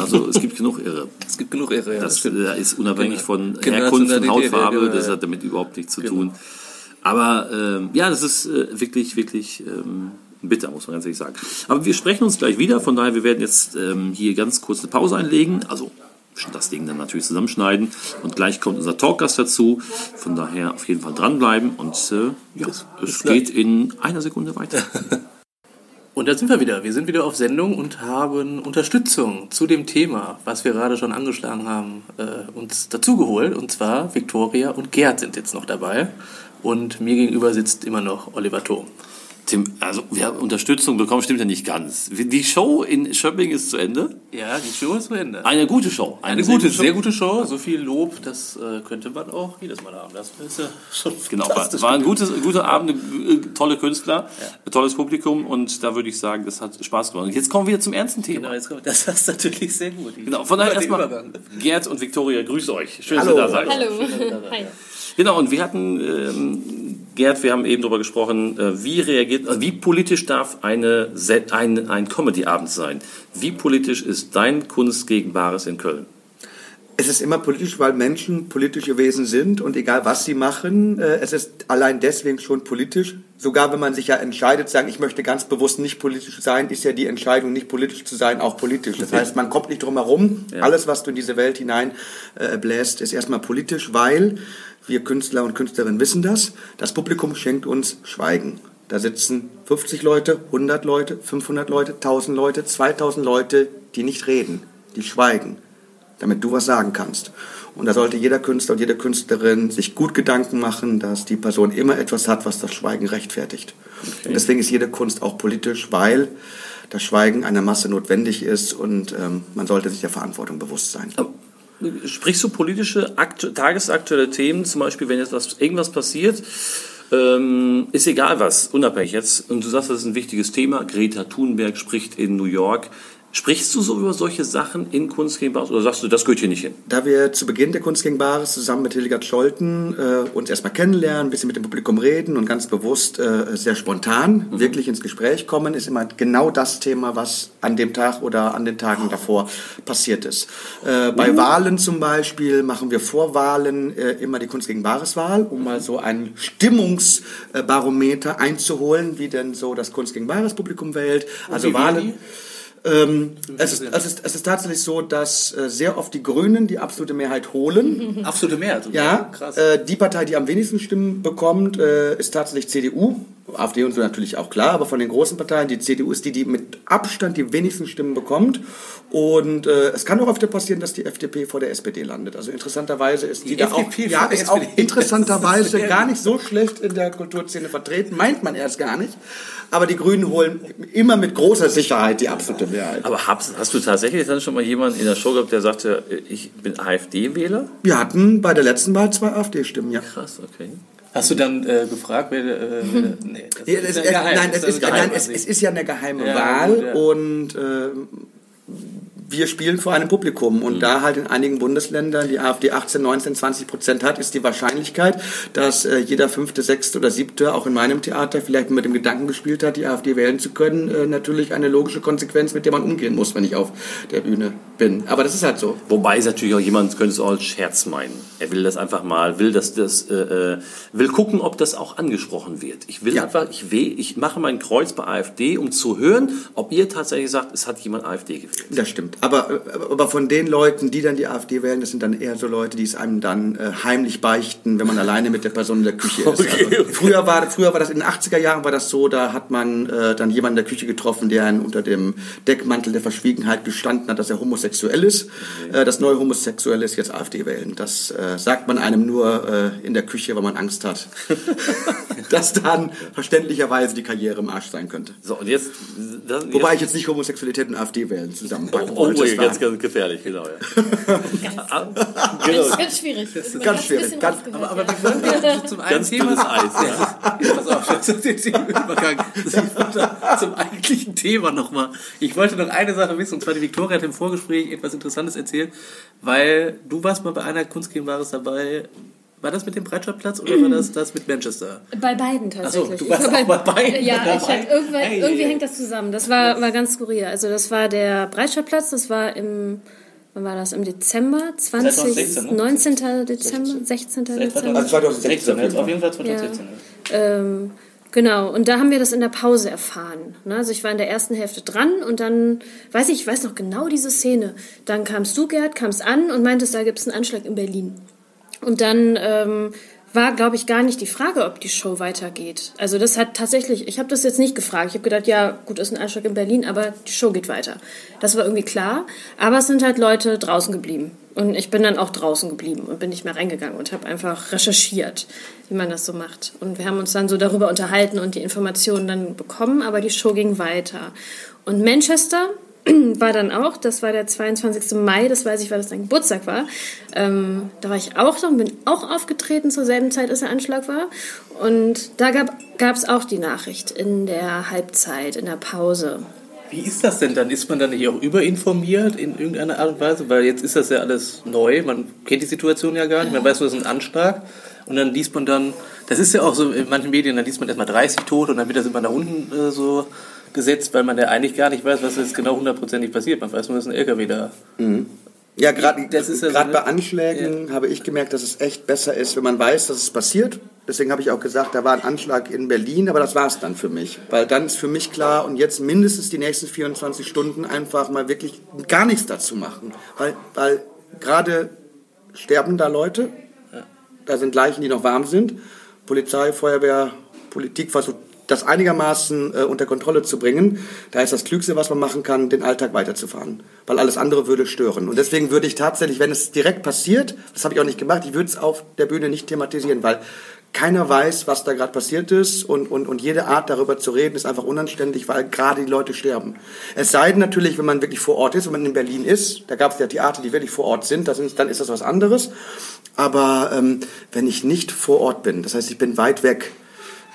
Speaker 3: also es gibt genug Irre.
Speaker 2: es gibt genug Irre. Ja,
Speaker 3: Das
Speaker 2: stimmt.
Speaker 3: äh, ist unabhängig von
Speaker 2: Genau,
Speaker 3: Herkunft und Hautfarbe,
Speaker 2: genau,
Speaker 3: das hat damit überhaupt nichts zu tun. Aber ähm, ja, das ist äh, wirklich, wirklich ähm, bitter, muss man ganz ehrlich sagen. Aber wir sprechen uns gleich wieder, von daher, wir werden jetzt ähm, hier ganz kurz eine Pause einlegen, also das Ding dann natürlich zusammenschneiden und gleich kommt unser Talkgast dazu. Von daher auf jeden Fall dranbleiben und äh, ja, es geht in einer Sekunde weiter.
Speaker 2: Und da sind wir wieder. Wir sind wieder auf Sendung und haben Unterstützung zu dem Thema, was wir gerade schon angeschlagen haben, äh, uns dazugeholt. Und zwar Viktoria und Gerd sind jetzt noch dabei. Und mir gegenüber sitzt immer noch Oliver Thom.
Speaker 3: Tim, also wir haben Unterstützung bekommen, stimmt ja nicht ganz. Die Show in Schöpping ist zu Ende.
Speaker 2: Ja, die Show ist zu Ende.
Speaker 3: Eine gute Show.
Speaker 2: Eine gute, sehr gute Show. So viel Lob, das äh, könnte man auch jedes Mal haben. Das ist ja schon
Speaker 3: Genau, war, war ein gutes, guter Abend, äh, tolle Künstler, ein tolles Publikum und da würde ich sagen, das hat Spaß gemacht. Und jetzt kommen wir zum ernsten Thema.
Speaker 2: Genau, jetzt kommt, das ist natürlich sehr gut.
Speaker 3: Genau, von daher erstmal
Speaker 2: Übergang.
Speaker 3: Gerd und Viktoria, grüßt euch. Schön,
Speaker 2: Hallo.
Speaker 3: dass ihr da seid.
Speaker 4: Hallo. Hi.
Speaker 3: Genau, und wir hatten, ähm, Gerd, wir haben eben darüber gesprochen, äh, wie reagiert, äh, wie politisch darf eine, ein, ein Comedy-Abend sein? Wie politisch ist dein Kunst gegen Bares in Köln?
Speaker 5: Es ist immer politisch, weil Menschen politische Wesen sind und egal was sie machen, äh, es ist allein deswegen schon politisch. Sogar wenn man sich ja entscheidet, sagen, ich möchte ganz bewusst nicht politisch sein, ist ja die Entscheidung, nicht politisch zu sein, auch politisch. Das heißt, man kommt nicht drum herum. Alles, was du in diese Welt hinein äh, bläst, ist erstmal politisch, weil wir Künstler und Künstlerinnen wissen das. Das Publikum schenkt uns Schweigen. Da sitzen 50 Leute, 100 Leute, 500 Leute, 1000 Leute, 2000 Leute, die nicht reden, die schweigen damit du was sagen kannst. Und da sollte jeder Künstler und jede Künstlerin sich gut Gedanken machen, dass die Person immer etwas hat, was das Schweigen rechtfertigt. Und deswegen ist jede Kunst auch politisch, weil das Schweigen einer Masse notwendig ist und ähm, man sollte sich der Verantwortung bewusst sein.
Speaker 3: Sprichst du politische, aktu tagesaktuelle Themen, zum Beispiel, wenn jetzt was, irgendwas passiert, ähm, ist egal was, unabhängig jetzt, und du sagst, das ist ein wichtiges Thema, Greta Thunberg spricht in New York, Sprichst du so über solche Sachen in Kunst gegen Bares oder sagst du, das gehört hier nicht hin?
Speaker 5: Da wir zu Beginn der Kunst gegen Bares zusammen mit Hildegard Scholten äh, uns erstmal kennenlernen, ein bisschen mit dem Publikum reden und ganz bewusst äh, sehr spontan mhm. wirklich ins Gespräch kommen, ist immer genau das Thema, was an dem Tag oder an den Tagen davor passiert ist. Äh, bei mhm. Wahlen zum Beispiel machen wir vor Wahlen äh, immer die Kunst gegen Bares Wahl, um mal so ein Stimmungsbarometer einzuholen, wie denn so das Kunst gegen Bares Publikum wählt. Also Wahlen. Ähm, es, ist, es, ist, es ist tatsächlich so, dass äh, sehr oft die Grünen die absolute Mehrheit holen.
Speaker 2: Absolute Mehrheit?
Speaker 5: Ja, krass. Äh, die Partei, die am wenigsten Stimmen bekommt, äh, ist tatsächlich CDU. AfD und so natürlich auch klar, aber von den großen Parteien, die CDU ist die, die mit Abstand die wenigsten Stimmen bekommt. Und äh, es kann auch öfter passieren, dass die FDP vor der SPD landet. Also interessanterweise ist die, die da FDP auch, ja, ist auch interessanterweise gar nicht so schlecht in der Kulturszene vertreten, meint man erst gar nicht. Aber die Grünen holen immer mit großer Sicherheit die absolute Mehrheit.
Speaker 3: Aber hast, hast du tatsächlich dann schon mal jemanden in der Show gehabt, der sagte, ich bin AfD-Wähler?
Speaker 5: Wir hatten bei der letzten Wahl zwei AfD-Stimmen, ja.
Speaker 3: Krass, okay.
Speaker 2: Hast du dann äh, gefragt, wer, äh, wer
Speaker 5: nee, das ja, ist, geheim, nein, es ist, nein es, es, ist ja eine geheime ja, Wahl gut, ja. und äh, wir spielen vor einem Publikum und mhm. da halt in einigen Bundesländern die AfD 18, 19, 20 Prozent hat, ist die Wahrscheinlichkeit, dass äh, jeder fünfte, sechste oder siebte auch in meinem Theater vielleicht mit dem Gedanken gespielt hat, die AfD wählen zu können, äh, natürlich eine logische Konsequenz, mit der man umgehen muss, wenn ich auf der Bühne bin. Aber das ist halt so.
Speaker 3: Wobei es natürlich auch jemand könnte es auch als Scherz meinen. Er will das einfach mal, will das, das äh, äh will gucken, ob das auch angesprochen wird. Ich will ja. einfach, ich will, ich mache mein Kreuz bei AfD, um zu hören, ob ihr tatsächlich sagt, es hat jemand AfD gewählt.
Speaker 5: Das stimmt. Aber, aber von den Leuten, die dann die AfD wählen, das sind dann eher so Leute, die es einem dann äh, heimlich beichten, wenn man alleine mit der Person in der Küche ist. Okay, also, früher, war, früher war das in den 80er Jahren war das so, da hat man äh, dann jemanden in der Küche getroffen, der einen unter dem Deckmantel der Verschwiegenheit gestanden hat, dass er homosexuell ist. Okay. Äh, das neue Homosexuelle ist jetzt AfD wählen. Das äh, sagt man einem nur äh, in der Küche, weil man Angst hat, dass dann verständlicherweise die Karriere im Arsch sein könnte.
Speaker 3: So, und jetzt,
Speaker 5: das, Wobei ich jetzt nicht Homosexualität und AfD wählen zusammenpacken
Speaker 3: oh, wollte. ganz, ganz gefährlich, genau. Ja.
Speaker 4: ganz, genau. ganz schwierig.
Speaker 5: Das ist ganz schwierig. Ganz,
Speaker 2: aber, aber wir wollen ja zum einen Thema...
Speaker 3: Eis, ja.
Speaker 2: Pass auf, das ist den Übergang. zum eigentlichen Thema nochmal. Ich wollte noch eine Sache wissen, und zwar die Viktoria hat im Vorgespräch etwas Interessantes erzählt, weil du warst mal bei einer Kunstgegenbares dabei, war das mit dem Breitscheidplatz oder war das das mit Manchester?
Speaker 4: Bei beiden tatsächlich.
Speaker 2: Achso, du warst auch bei, bei beiden
Speaker 4: Ja, ich hatte, irgendwie, hey, irgendwie hängt das zusammen. Das war, war ganz skurril. Also das war der Breitscheidplatz, das war im, wann war das? Im Dezember? 20, 2016, ne? 19. Dezember? 16. Dezember?
Speaker 2: Also 2016, jetzt auf jeden Fall 2016.
Speaker 4: Ja. Ähm, Genau, und da haben wir das in der Pause erfahren. Ne? Also ich war in der ersten Hälfte dran und dann, weiß ich, ich weiß noch genau diese Szene. Dann kamst du, Gerd, kamst an und meintest, da gibt es einen Anschlag in Berlin. Und dann ähm, war, glaube ich, gar nicht die Frage, ob die Show weitergeht. Also das hat tatsächlich, ich habe das jetzt nicht gefragt. Ich habe gedacht, ja, gut, ist ein Anschlag in Berlin, aber die Show geht weiter. Das war irgendwie klar. Aber es sind halt Leute draußen geblieben. Und ich bin dann auch draußen geblieben und bin nicht mehr reingegangen und habe einfach recherchiert, wie man das so macht. Und wir haben uns dann so darüber unterhalten und die Informationen dann bekommen, aber die Show ging weiter. Und Manchester, war dann auch, das war der 22. Mai, das weiß ich, weil das dein Geburtstag war. Ähm, da war ich auch noch und bin auch aufgetreten zur selben Zeit, als der Anschlag war. Und da gab es auch die Nachricht in der Halbzeit, in der Pause.
Speaker 2: Wie ist das denn dann? Ist man dann nicht auch überinformiert in irgendeiner Art und Weise? Weil jetzt ist das ja alles neu, man kennt die Situation ja gar nicht, man weiß nur, es ist ein Anschlag. Und dann liest man dann, das ist ja auch so in manchen Medien, dann liest man erstmal 30 Tote und dann wird das immer nach unten äh, so gesetzt, weil man ja eigentlich gar nicht weiß, was jetzt genau hundertprozentig passiert. Man weiß nur, dass ein LKW da.
Speaker 5: Mhm. Ja, gerade ja so bei Anschlägen ja. habe ich gemerkt, dass es echt besser ist, wenn man weiß, dass es passiert. Deswegen habe ich auch gesagt, da war ein Anschlag in Berlin, aber das war es dann für mich. Weil dann ist für mich klar, und jetzt mindestens die nächsten 24 Stunden einfach mal wirklich gar nichts dazu machen. Weil, weil gerade sterben da Leute, da sind Leichen, die noch warm sind. Polizei, Feuerwehr, Politik versucht das einigermaßen äh, unter Kontrolle zu bringen, da ist das Klügste, was man machen kann, den Alltag weiterzufahren. Weil alles andere würde stören. Und deswegen würde ich tatsächlich, wenn es direkt passiert, das habe ich auch nicht gemacht, ich würde es auf der Bühne nicht thematisieren, weil keiner weiß, was da gerade passiert ist und, und, und jede Art darüber zu reden ist einfach unanständig, weil gerade die Leute sterben. Es sei denn natürlich, wenn man wirklich vor Ort ist, wenn man in Berlin ist, da gab es ja Theater, die wirklich vor Ort sind, sind dann ist das was anderes. Aber ähm, wenn ich nicht vor Ort bin, das heißt, ich bin weit weg,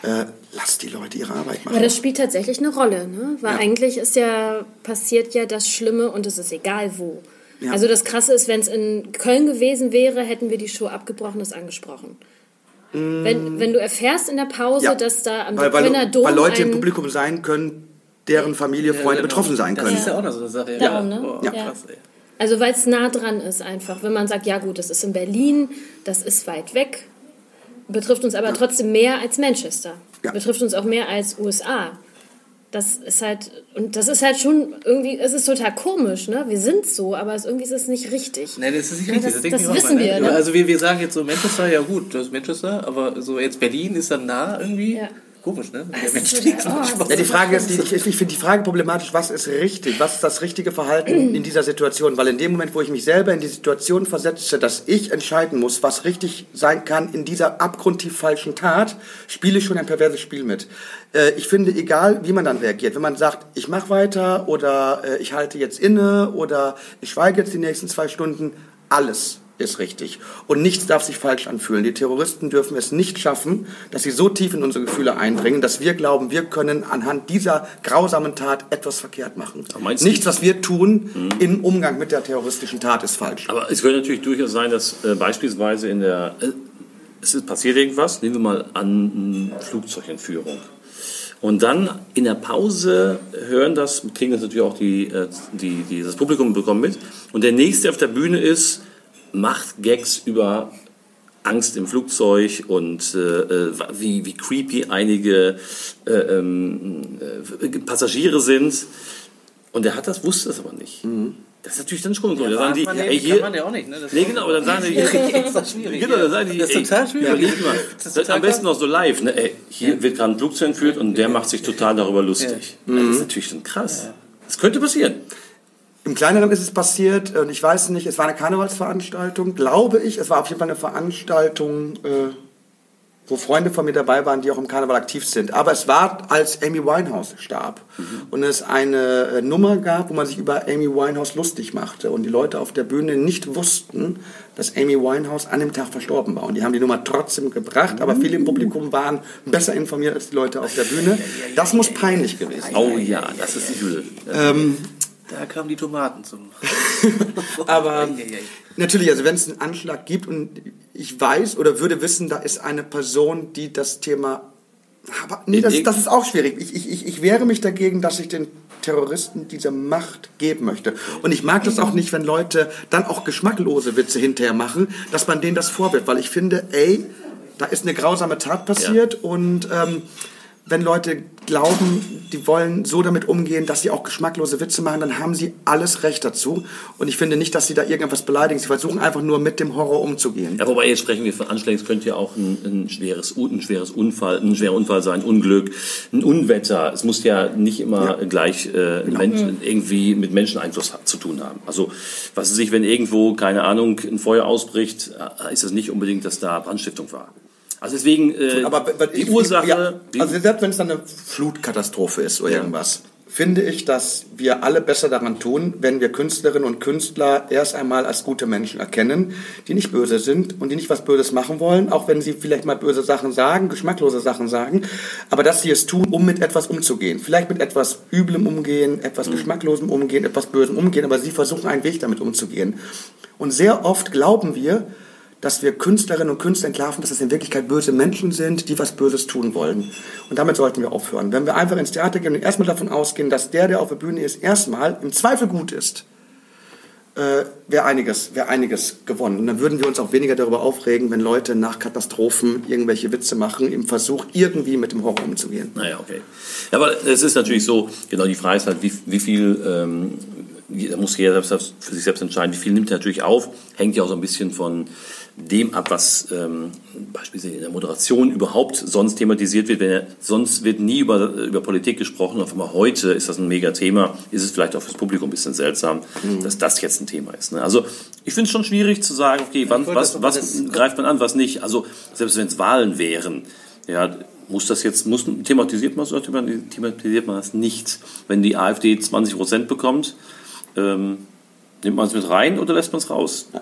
Speaker 5: äh, lasst die Leute ihre Arbeit machen.
Speaker 4: Aber das spielt tatsächlich eine Rolle, ne? Weil
Speaker 5: Ja.
Speaker 4: eigentlich ist ja, passiert ja das Schlimme und es ist egal wo.
Speaker 5: Ja.
Speaker 4: Also das Krasse ist, wenn es in Köln gewesen wäre, hätten wir die Show abgebrochen, das angesprochen. Wenn, wenn du erfährst in der Pause,
Speaker 5: Mm. Ja.
Speaker 4: dass da am
Speaker 5: weil, weil,
Speaker 4: Kölner Dom
Speaker 5: weil Leute im Publikum sein können, deren Familie, Freunde
Speaker 2: genau.
Speaker 5: betroffen sein
Speaker 2: Das
Speaker 5: können.
Speaker 2: ist ja auch noch so eine Sache.
Speaker 4: Darum, ne?
Speaker 2: Boah,
Speaker 4: Ja.
Speaker 2: krass, ey.
Speaker 4: Also weil es nah dran ist einfach. Wenn man sagt, ja gut, das ist in Berlin, das ist weit weg, betrifft uns aber trotzdem mehr als Manchester.
Speaker 5: Ja.
Speaker 4: Betrifft uns auch mehr als USA. Das ist halt, und das ist halt schon irgendwie, es ist total komisch, ne? Wir sind so, aber es, irgendwie ist es nicht richtig.
Speaker 2: Nein, das ist nicht
Speaker 4: Ja,
Speaker 2: richtig.
Speaker 4: das-
Speaker 2: denke
Speaker 4: das
Speaker 2: ich auch
Speaker 4: wissen
Speaker 2: mal,
Speaker 4: wir,
Speaker 2: Ne?
Speaker 4: ne?
Speaker 2: Also wir, wir sagen jetzt so Manchester, ja gut, das ist Manchester, aber so jetzt Berlin ist dann nah irgendwie.
Speaker 4: Ja.
Speaker 2: Komisch, ne? Der Mensch
Speaker 4: so der- oh.
Speaker 5: Ja, die Frage ist, die, ich, ich finde die Frage problematisch, was ist richtig, was ist das richtige Verhalten in dieser Situation? Weil in dem Moment, wo ich mich selber in die Situation versetze, dass ich entscheiden muss, was richtig sein kann in dieser abgrundtief falschen Tat, spiele ich schon ein perverses Spiel mit. Äh, ich finde, egal wie man dann reagiert, wenn man sagt, ich mache weiter oder äh, ich halte jetzt inne oder ich schweige jetzt die nächsten zwei Stunden, alles ist richtig. Und nichts darf sich falsch anfühlen. Die Terroristen dürfen es nicht schaffen, dass sie so tief in unsere Gefühle eindringen, dass wir glauben, wir können anhand dieser grausamen Tat etwas verkehrt machen. Nichts, was wir tun im Umgang mit der terroristischen Tat, ist falsch.
Speaker 3: Aber es könnte natürlich durchaus sein, dass äh, beispielsweise in der. Äh, es ist passiert irgendwas, nehmen wir mal an, Flugzeugentführung. Und dann in der Pause hören das, kriegen das natürlich auch die, äh, die, die, das Publikum bekommen mit. Und der nächste auf der Bühne ist, macht Gags über Angst im Flugzeug und äh, äh, wie, wie creepy einige äh, ähm, äh, Passagiere sind. Und er hat das, wusste das aber nicht. Das ist natürlich dann schon so. da sagen die,
Speaker 2: man,
Speaker 3: ey,
Speaker 2: kann
Speaker 3: hier,
Speaker 2: man ja auch nicht, ne? Das
Speaker 3: Nee,
Speaker 2: ist
Speaker 3: genau, aber dann sagen die,
Speaker 2: extra schwierig.
Speaker 3: genau, dann sagen die,
Speaker 2: das ist
Speaker 3: ey,
Speaker 2: total schwierig.
Speaker 3: überleg mal,
Speaker 2: Das ist
Speaker 3: das am besten noch so live, ne? Ey, hier wird gerade ein Flugzeug entführt und der macht sich total darüber lustig. Das ist natürlich dann krass. Das könnte passieren.
Speaker 5: Im Kleineren ist es passiert, und ich weiß nicht, es war eine Karnevalsveranstaltung, glaube ich. Es war auf jeden Fall eine Veranstaltung, äh, wo Freunde von mir dabei waren, die auch im Karneval aktiv sind. Aber es war, als Amy Winehouse starb und es eine äh, Nummer gab, wo man sich über Amy Winehouse lustig machte und die Leute auf der Bühne nicht wussten, dass Amy Winehouse an dem Tag verstorben war. Und die haben die Nummer trotzdem gebracht, aber viele im Publikum waren besser informiert als die Leute auf der Bühne. Das muss peinlich gewesen sein.
Speaker 3: Oh ja, das ist übel.
Speaker 5: Ähm,
Speaker 2: Da kamen die Tomaten zum.
Speaker 5: Aber natürlich, also wenn es einen Anschlag gibt und ich weiß oder würde wissen, da ist eine Person, die das Thema. Aber nee, das, das ist auch schwierig. Ich, ich, ich, ich wehre mich dagegen, dass ich den Terroristen diese Macht geben möchte. Und ich mag das auch nicht, wenn Leute dann auch geschmacklose Witze hinterher machen, dass man denen das vorwirft, weil ich finde, ey, da ist eine grausame Tat passiert und ähm, wenn Leute glauben, die wollen so damit umgehen, dass sie auch geschmacklose Witze machen, dann haben sie alles Recht dazu. Und ich finde nicht, dass sie da irgendwas beleidigen. Sie versuchen einfach nur mit dem Horror umzugehen.
Speaker 3: Ja, wobei jetzt sprechen wir von Anschlägen, es könnte ja auch ein, ein, schweres, ein schweres Unfall, ein schwerer Unfall sein, Unglück, ein Unwetter. Es muss ja nicht immer gleich äh, Menschen, irgendwie mit Menscheneinfluss zu tun haben. Also was weiß ich, wenn irgendwo, keine Ahnung, ein Feuer ausbricht, äh, ist das nicht unbedingt, dass da Brandstiftung war. Also deswegen, äh,
Speaker 5: Aber wenn-
Speaker 3: die
Speaker 5: ich-
Speaker 3: Ursache...
Speaker 5: ja, also selbst wenn es dann eine Flutkatastrophe ist oder irgendwas, finde ich, dass wir alle besser daran tun, wenn wir Künstlerinnen und Künstler erst einmal als gute Menschen erkennen, die nicht böse sind und die nicht was Böses machen wollen, auch wenn sie vielleicht mal böse Sachen sagen, geschmacklose Sachen sagen, aber dass sie es tun, um mit etwas umzugehen. Vielleicht mit etwas Üblem umgehen, etwas Geschmacklosem umgehen, etwas Bösem umgehen, aber sie versuchen einen Weg damit umzugehen. Und sehr oft glauben wir, dass wir Künstlerinnen und Künstler entlarven, dass es in Wirklichkeit böse Menschen sind, die was Böses tun wollen. Und damit sollten wir aufhören. Wenn wir einfach ins Theater gehen und erstmal davon ausgehen, dass der, der auf der Bühne ist, erstmal im Zweifel gut ist, äh, wäre einiges, wär einiges gewonnen. Und dann würden wir uns auch weniger darüber aufregen, wenn Leute nach Katastrophen irgendwelche Witze machen, im Versuch, irgendwie mit dem Horror umzugehen.
Speaker 3: Naja, okay. Aber es ist natürlich so, genau die Frage ist halt, wie, wie viel, ähm, da muss jeder für sich selbst entscheiden, wie viel nimmt er natürlich auf, hängt ja auch so ein bisschen von dem ab, was ähm, beispielsweise in der Moderation überhaupt sonst thematisiert wird. Wenn er, sonst wird nie über, über Politik gesprochen, auf einmal heute ist das ein mega Thema, ist es vielleicht auch fürs Publikum ein bisschen seltsam, dass das jetzt ein Thema ist. Ne? Also ich finde es schon schwierig zu sagen, okay, wann, was, was greift man an, was nicht. Also selbst wenn es Wahlen wären, ja, muss das jetzt, muss, thematisiert, man, so, thematisiert man das nicht. Wenn die AfD 20 Prozent bekommt, ähm, nimmt man es mit rein oder lässt man es raus? Ne?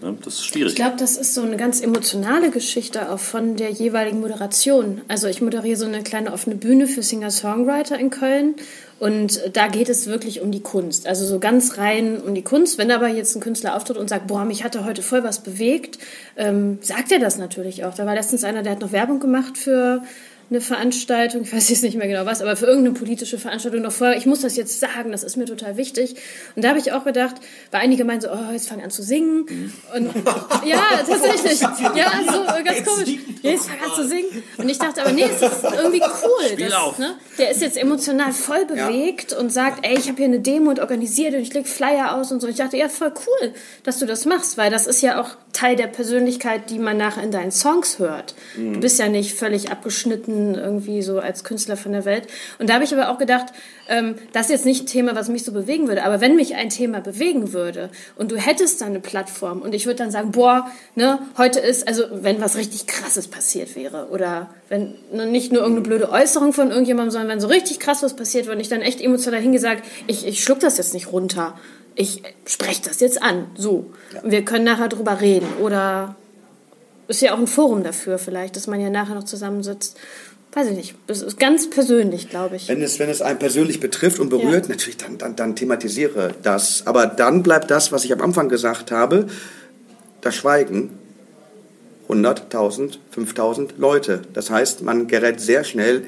Speaker 3: Das ist schwierig.
Speaker 4: Ich glaube, das ist so eine ganz emotionale Geschichte auch von der jeweiligen Moderation. Also ich moderiere so eine kleine offene Bühne für Singer-Songwriter in Köln und da geht es wirklich um die Kunst. Also so ganz rein um die Kunst. Wenn aber jetzt ein Künstler auftritt und sagt, boah, mich hatte heute voll was bewegt, ähm, sagt er das natürlich auch. Da war letztens einer, der hat noch Werbung gemacht für eine Veranstaltung, ich weiß jetzt nicht mehr genau was, aber für irgendeine politische Veranstaltung noch vorher, ich muss das jetzt sagen, das ist mir total wichtig. Und da habe ich auch gedacht, weil einige meinen so, oh, jetzt fangen an zu singen. Und ja, tatsächlich. Ja, so ganz komisch. Ja, jetzt fangen an zu singen. Und ich dachte aber, nee, es ist irgendwie cool.
Speaker 3: Spiel
Speaker 4: Das,
Speaker 3: auf.
Speaker 4: ne, der ist jetzt emotional voll bewegt und sagt, ey, ich habe hier eine Demo und organisiert und ich leg Flyer aus und so. Und ich dachte, ja, voll cool, dass du das machst, weil das ist ja auch Teil der Persönlichkeit, die man nachher in deinen Songs hört. Du bist ja nicht völlig abgeschnitten irgendwie so als Künstler von der Welt. Und da habe ich aber auch gedacht, ähm, das ist jetzt nicht ein Thema, was mich so bewegen würde, aber wenn mich ein Thema bewegen würde und du hättest dann eine Plattform und ich würde dann sagen, boah, ne, heute ist, also wenn was richtig krasses passiert wäre oder wenn ne, nicht nur irgendeine blöde Äußerung von irgendjemandem, sondern wenn so richtig krass was passiert wäre und ich dann echt emotional hingesagt, ich, ich schluck das jetzt nicht runter, ich spreche das jetzt an, so. Und wir können nachher drüber reden oder ist ja auch ein Forum dafür vielleicht, dass man ja nachher noch zusammensitzt. Weiß ich nicht. Das ist ganz persönlich, glaube ich.
Speaker 5: Wenn es, wenn es einen persönlich betrifft und berührt,
Speaker 4: Ja.
Speaker 5: natürlich, dann, dann, dann thematisiere das. Aber dann bleibt das, was ich am Anfang gesagt habe, das Schweigen. 100.000, 5.000 Leute. Das heißt, man gerät sehr schnell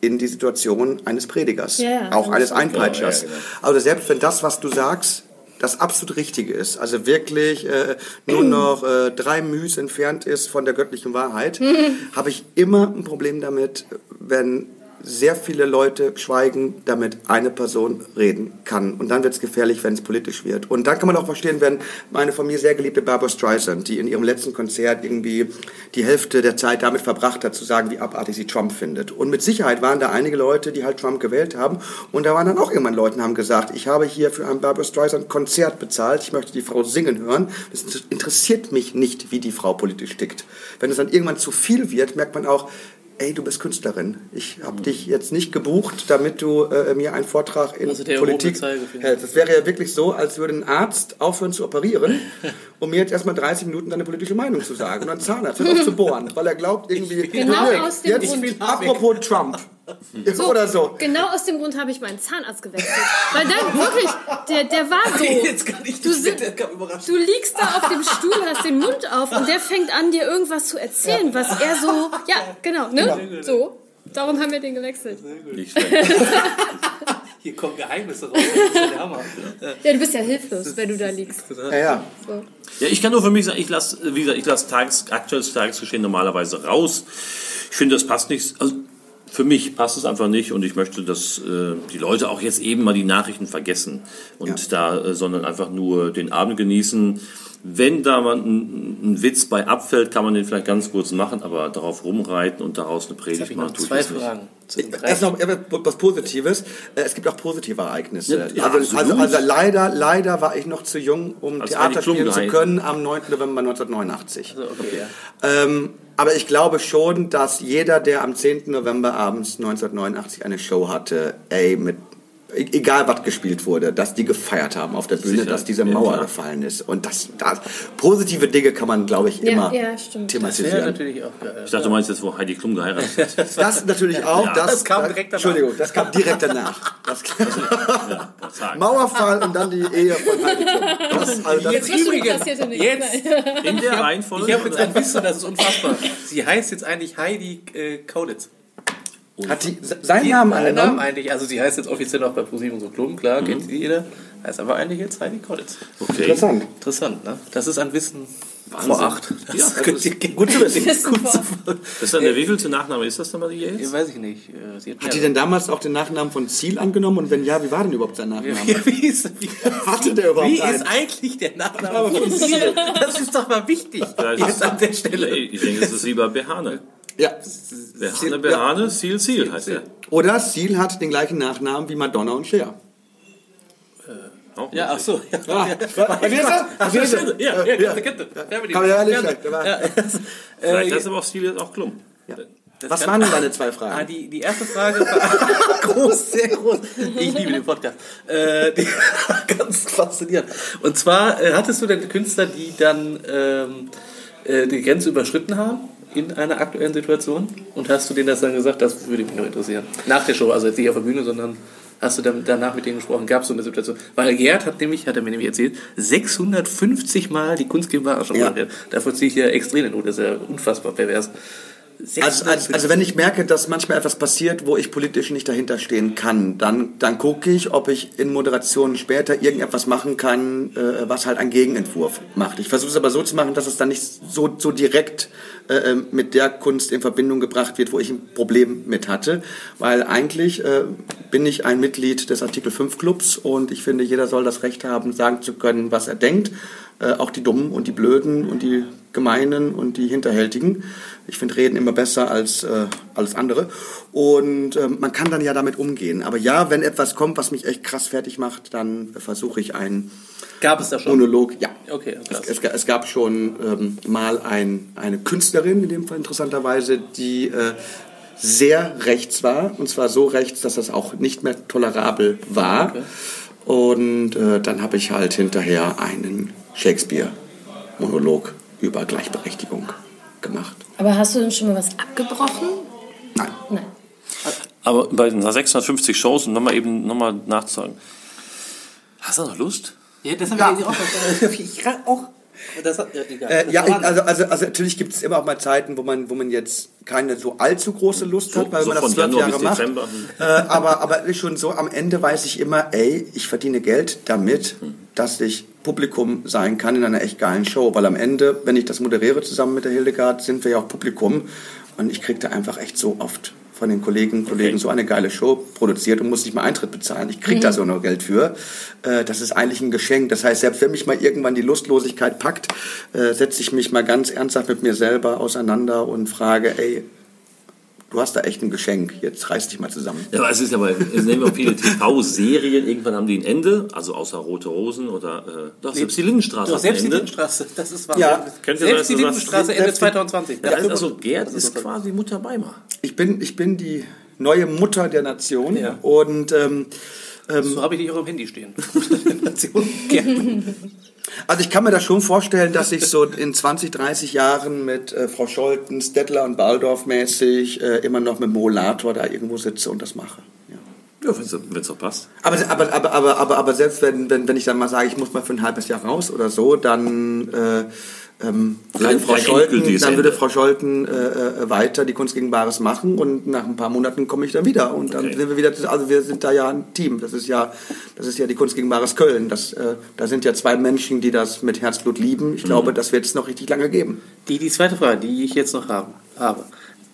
Speaker 5: in die Situation eines Predigers,
Speaker 4: Ja, ja.
Speaker 5: auch eines Einpeitschers.
Speaker 3: Ja, ja, genau.
Speaker 5: Also selbst wenn das, was du sagst, das absolut Richtige ist, also wirklich äh, nur noch äh, drei Müs entfernt ist von der göttlichen Wahrheit, habe ich immer ein Problem damit, wenn sehr viele Leute schweigen, damit eine Person reden kann. Und dann wird es gefährlich, wenn es politisch wird. Und dann kann man auch verstehen, wenn meine von mir sehr geliebte Barbara Streisand, die in ihrem letzten Konzert irgendwie die Hälfte der Zeit damit verbracht hat, zu sagen, wie abartig sie Trump findet. Und mit Sicherheit waren da einige Leute, die halt Trump gewählt haben. Und da waren dann auch irgendwann Leute, haben gesagt, ich habe hier für ein Barbara Streisand Konzert bezahlt, ich möchte die Frau singen hören. Das interessiert mich nicht, wie die Frau politisch tickt. Wenn es dann irgendwann zu viel wird, merkt man auch, ey, du bist Künstlerin. Ich habe dich jetzt nicht gebucht, damit du äh, mir einen Vortrag in
Speaker 2: Also der
Speaker 5: Politik hältst. Das wäre ja wirklich so, als würde ein Arzt aufhören zu operieren, um mir jetzt erstmal 30 Minuten seine politische Meinung zu sagen. Und ein Zahnarzt hört auf zu bohren, weil er glaubt irgendwie...
Speaker 4: Genau
Speaker 5: Dirk,
Speaker 4: aus dem
Speaker 5: jetzt,
Speaker 4: Grund.
Speaker 5: Apropos Trump. Oder so.
Speaker 4: Genau aus dem Grund habe ich meinen Zahnarzt gewechselt. Weil dann wirklich, der, der war so.
Speaker 2: Jetzt kann ich
Speaker 4: du,
Speaker 2: nicht
Speaker 4: si-
Speaker 2: mit, der kann überraschen.
Speaker 4: du liegst da auf dem Stuhl, hast den Mund auf und der fängt an, dir irgendwas zu erzählen, was er so. Ja, genau, ne? So. Darum haben wir den gewechselt.
Speaker 3: Nicht schlecht.
Speaker 2: Hier kommen Geheimnisse raus. Das ist ja der Hammer.
Speaker 4: Ja, du bist ja hilflos, wenn du da liegst.
Speaker 5: Ja, ja.
Speaker 3: Ja, ich kann nur für mich sagen, ich lasse, wie gesagt, ich lasse Tages, aktuelles Tagesgeschehen normalerweise raus. Ich finde, das passt nicht. Also für mich passt es einfach nicht und ich möchte, dass äh, die Leute auch jetzt eben mal die Nachrichten vergessen und da, äh, sondern einfach nur den Abend genießen. Wenn da mal ein, ein Witz bei abfällt, kann man den vielleicht ganz kurz machen, aber darauf rumreiten und daraus eine Predigt machen, ich
Speaker 2: zwei
Speaker 3: das nicht.
Speaker 2: Fragen. Den drei.
Speaker 5: Erst noch äh, was Positives. Äh, Es gibt auch positive Ereignisse.
Speaker 3: Ja,
Speaker 5: also, also, also leider, leider war ich noch zu jung, um
Speaker 3: Als
Speaker 5: Theater spielen zu können am 9. November 1989.
Speaker 2: Also, okay, ja.
Speaker 5: Ähm, aber ich glaube schon, dass jeder, der am 10. November abends 1989 eine Show hatte, ey, mit egal was gespielt wurde, dass die gefeiert haben auf der Bühne,
Speaker 3: Sicher.
Speaker 5: dass diese
Speaker 3: Ja,
Speaker 5: Mauer
Speaker 3: klar.
Speaker 5: gefallen ist. Und das, das positive Dinge kann man, glaube ich,
Speaker 4: Ja,
Speaker 5: immer
Speaker 4: ja,
Speaker 2: wäre
Speaker 5: thematisieren.
Speaker 2: natürlich auch geil.
Speaker 3: Ich dachte, du meinst jetzt, wo Heidi Klum geheiratet hat.
Speaker 5: Das natürlich auch.
Speaker 3: Ja.
Speaker 5: das,
Speaker 2: Das kam direkt danach.
Speaker 5: Entschuldigung, das kam direkt danach. Das. Mauerfall und dann die Ehe von Heidi Klum. Das, also das,
Speaker 2: Jetzt übrigens,
Speaker 4: das hätte nicht
Speaker 2: jetzt,
Speaker 3: In der Reihenfolge.
Speaker 2: ich habe jetzt ein Wissen, das ist unfassbar. Sie heißt jetzt eigentlich Heidi äh, Kaulitz.
Speaker 5: Hat die seinen Namen
Speaker 2: äh, Namen
Speaker 5: angenommen?
Speaker 2: eigentlich, also sie heißt jetzt offiziell auch bei ProSieben so Klum, klar, kennt die jeder. Heißt aber eigentlich jetzt Heidi Kaulitz.
Speaker 3: okay.
Speaker 5: Interessant.
Speaker 2: Interessant, ne? Das ist ein Wissen
Speaker 3: Wahnsinn.
Speaker 2: vor acht. Das
Speaker 3: Ja,
Speaker 2: könnt ihr
Speaker 5: Gut zu wissen.
Speaker 3: Das ist dann der wievielte Nachname ist das dann mal die
Speaker 2: Ja,
Speaker 3: jetzt?
Speaker 2: weiß ich nicht. äh, Sie hat
Speaker 5: Hat die denn damals auch den Nachnamen von Ziel angenommen? Und wenn ja, wie war denn überhaupt sein Nachname?
Speaker 2: Ja, wie ist, wie,
Speaker 5: Hatte der überhaupt
Speaker 2: wie
Speaker 5: einen?
Speaker 2: ist eigentlich der Nachname von Ziel? Das ist doch mal wichtig.
Speaker 3: Vielleicht
Speaker 2: Jetzt an der Stelle.
Speaker 3: Ich denke, es ist lieber Behane.
Speaker 5: Ja.
Speaker 3: Behane, Behane, Seal, Seal heißt er.
Speaker 5: Oder Ziel hat den gleichen Nachnamen wie Madonna und Cher.
Speaker 3: Auch
Speaker 2: Ja, ach so. Ja,
Speaker 5: Ah,
Speaker 2: ja, ja,
Speaker 5: ja
Speaker 2: Ja,
Speaker 3: Vielleicht
Speaker 2: äh,
Speaker 3: heißt aber auch Seal jetzt auch Klum.
Speaker 5: Was
Speaker 2: kann-
Speaker 5: waren denn deine zwei
Speaker 2: Ah,
Speaker 5: Fragen?
Speaker 2: die, die erste Frage war groß, sehr groß. Ich liebe den Podcast. Äh, die, ganz faszinierend. Und zwar äh, hattest du denn Künstler, die dann ähm, äh, die Grenze überschritten haben in einer aktuellen Situation? Und hast du denen das dann gesagt? Das würde mich noch interessieren. Nach der Show, also jetzt nicht auf der Bühne, sondern hast du dann danach mit denen gesprochen? Gab es so eine Situation? Weil Gerd hat nämlich, hat er mir nämlich erzählt, 650 Mal die Kunst gegen Ware schon
Speaker 5: Ja.
Speaker 2: Davon ziehe ich ja extrem in Not. Das ist ja unfassbar pervers.
Speaker 5: Also, also, also wenn ich merke, dass manchmal etwas passiert, wo ich politisch nicht dahinter stehen kann, dann, dann gucke ich, ob ich in Moderationen später irgendetwas machen kann, äh, was halt einen Gegenentwurf macht. Ich versuche es aber so zu machen, dass es dann nicht so, so direkt äh, mit der Kunst in Verbindung gebracht wird, wo ich ein Problem mit hatte. Weil eigentlich äh, bin ich ein Mitglied des Artikel 5 Clubs und ich finde, jeder soll das Recht haben, sagen zu können, was er denkt. Äh, auch die Dummen und die Blöden und die Gemeinen und die Hinterhältigen. Ich finde Reden immer besser als äh, alles andere. Und ähm, man kann dann ja damit umgehen. Aber ja, wenn etwas kommt, was mich echt krass fertig macht, dann äh, versuche ich einen
Speaker 2: Gab es da schon?
Speaker 5: Monolog. Ja.
Speaker 2: Okay, krass.
Speaker 5: Es, es, es gab schon ähm, mal ein, eine Künstlerin, in dem Fall interessanterweise, die äh, sehr rechts war. Und zwar so rechts, dass das auch nicht mehr tolerabel war. Und äh, dann habe ich halt hinterher einen Shakespeare-Monolog über Gleichberechtigung gemacht.
Speaker 4: Aber hast du denn schon mal was abgebrochen?
Speaker 5: Nein.
Speaker 4: Nein.
Speaker 3: Aber bei nach 650 Shows, um nochmal eben nochmal nachzusagen, hast du noch Lust?
Speaker 2: Ja, das habe
Speaker 5: Ja.
Speaker 2: ich auch. Ich auch. Das hat, ja, egal.
Speaker 5: Äh, ja, also, also, also natürlich gibt es immer auch mal Zeiten, wo man, wo man jetzt keine so allzu große Lust hat, weil
Speaker 3: so
Speaker 5: man das zwölf
Speaker 3: Januar
Speaker 5: Jahre macht. Äh, aber, aber schon so, am Ende weiß ich immer, ey, ich verdiene Geld damit, dass ich Publikum sein kann in einer echt geilen Show. Weil am Ende, wenn ich das moderiere zusammen mit der Hildegard, sind wir ja auch Publikum. Und ich kriege da einfach echt so oft von den Kollegen, Kollegen so eine geile Show produziert und muss nicht mal Eintritt bezahlen. Ich kriege da so noch Geld für. Äh, das ist eigentlich ein Geschenk. Das heißt, selbst wenn mich mal irgendwann die Lustlosigkeit packt, äh, setze ich mich mal ganz ernsthaft mit mir selber auseinander und frage, ey, du hast da echt ein Geschenk. Jetzt reiß dich mal zusammen.
Speaker 3: Ja, aber es ist aber, es nehmen wir auch viele TV-Serien, irgendwann haben die ein Ende, also außer Rote Rosen oder, äh, doch, selbst die Lindenstraße
Speaker 2: Doch, selbst die
Speaker 3: Ende.
Speaker 2: Lindenstraße, das ist wahr.
Speaker 5: Ja.
Speaker 3: Kennt ihr
Speaker 2: selbst die Lindenstraße Ende
Speaker 5: selbst die-
Speaker 2: 2020.
Speaker 3: Ja,
Speaker 2: Ja,
Speaker 3: also Gerd ist quasi Mutter Weimar.
Speaker 5: Ich bin, ich bin die neue Mutter der Nation
Speaker 2: Ja.
Speaker 5: und ähm,
Speaker 2: so habe ich dich auch im Handy stehen. Nation gerne.
Speaker 5: Also ich kann mir das schon vorstellen, dass ich so in 20, 30 Jahren mit äh, Frau Scholten, Stettler und Baldorf mäßig äh, immer noch mit dem Rollator da irgendwo sitze und das mache. Ja.
Speaker 3: Ja, wenn es doch passt.
Speaker 5: Aber, aber, aber, aber, aber, aber selbst wenn, wenn, wenn ich dann mal sage, ich muss mal für ein halbes Jahr raus oder so, dann äh, ähm,
Speaker 3: würde
Speaker 5: Frau Scholten, dann würde. Frau Scholten äh, äh, weiter die Kunst gegen Bares machen und nach ein paar Monaten komme ich dann wieder und dann
Speaker 3: Okay.
Speaker 5: sind wir wieder, also wir sind da ja ein Team. Das ist ja, das ist ja die Kunst gegen Bares Köln. Das, äh, da sind ja zwei Menschen, die das mit Herzblut lieben. Ich glaube, das wird es noch richtig lange geben.
Speaker 2: Die, die zweite Frage, die ich jetzt noch haben, habe,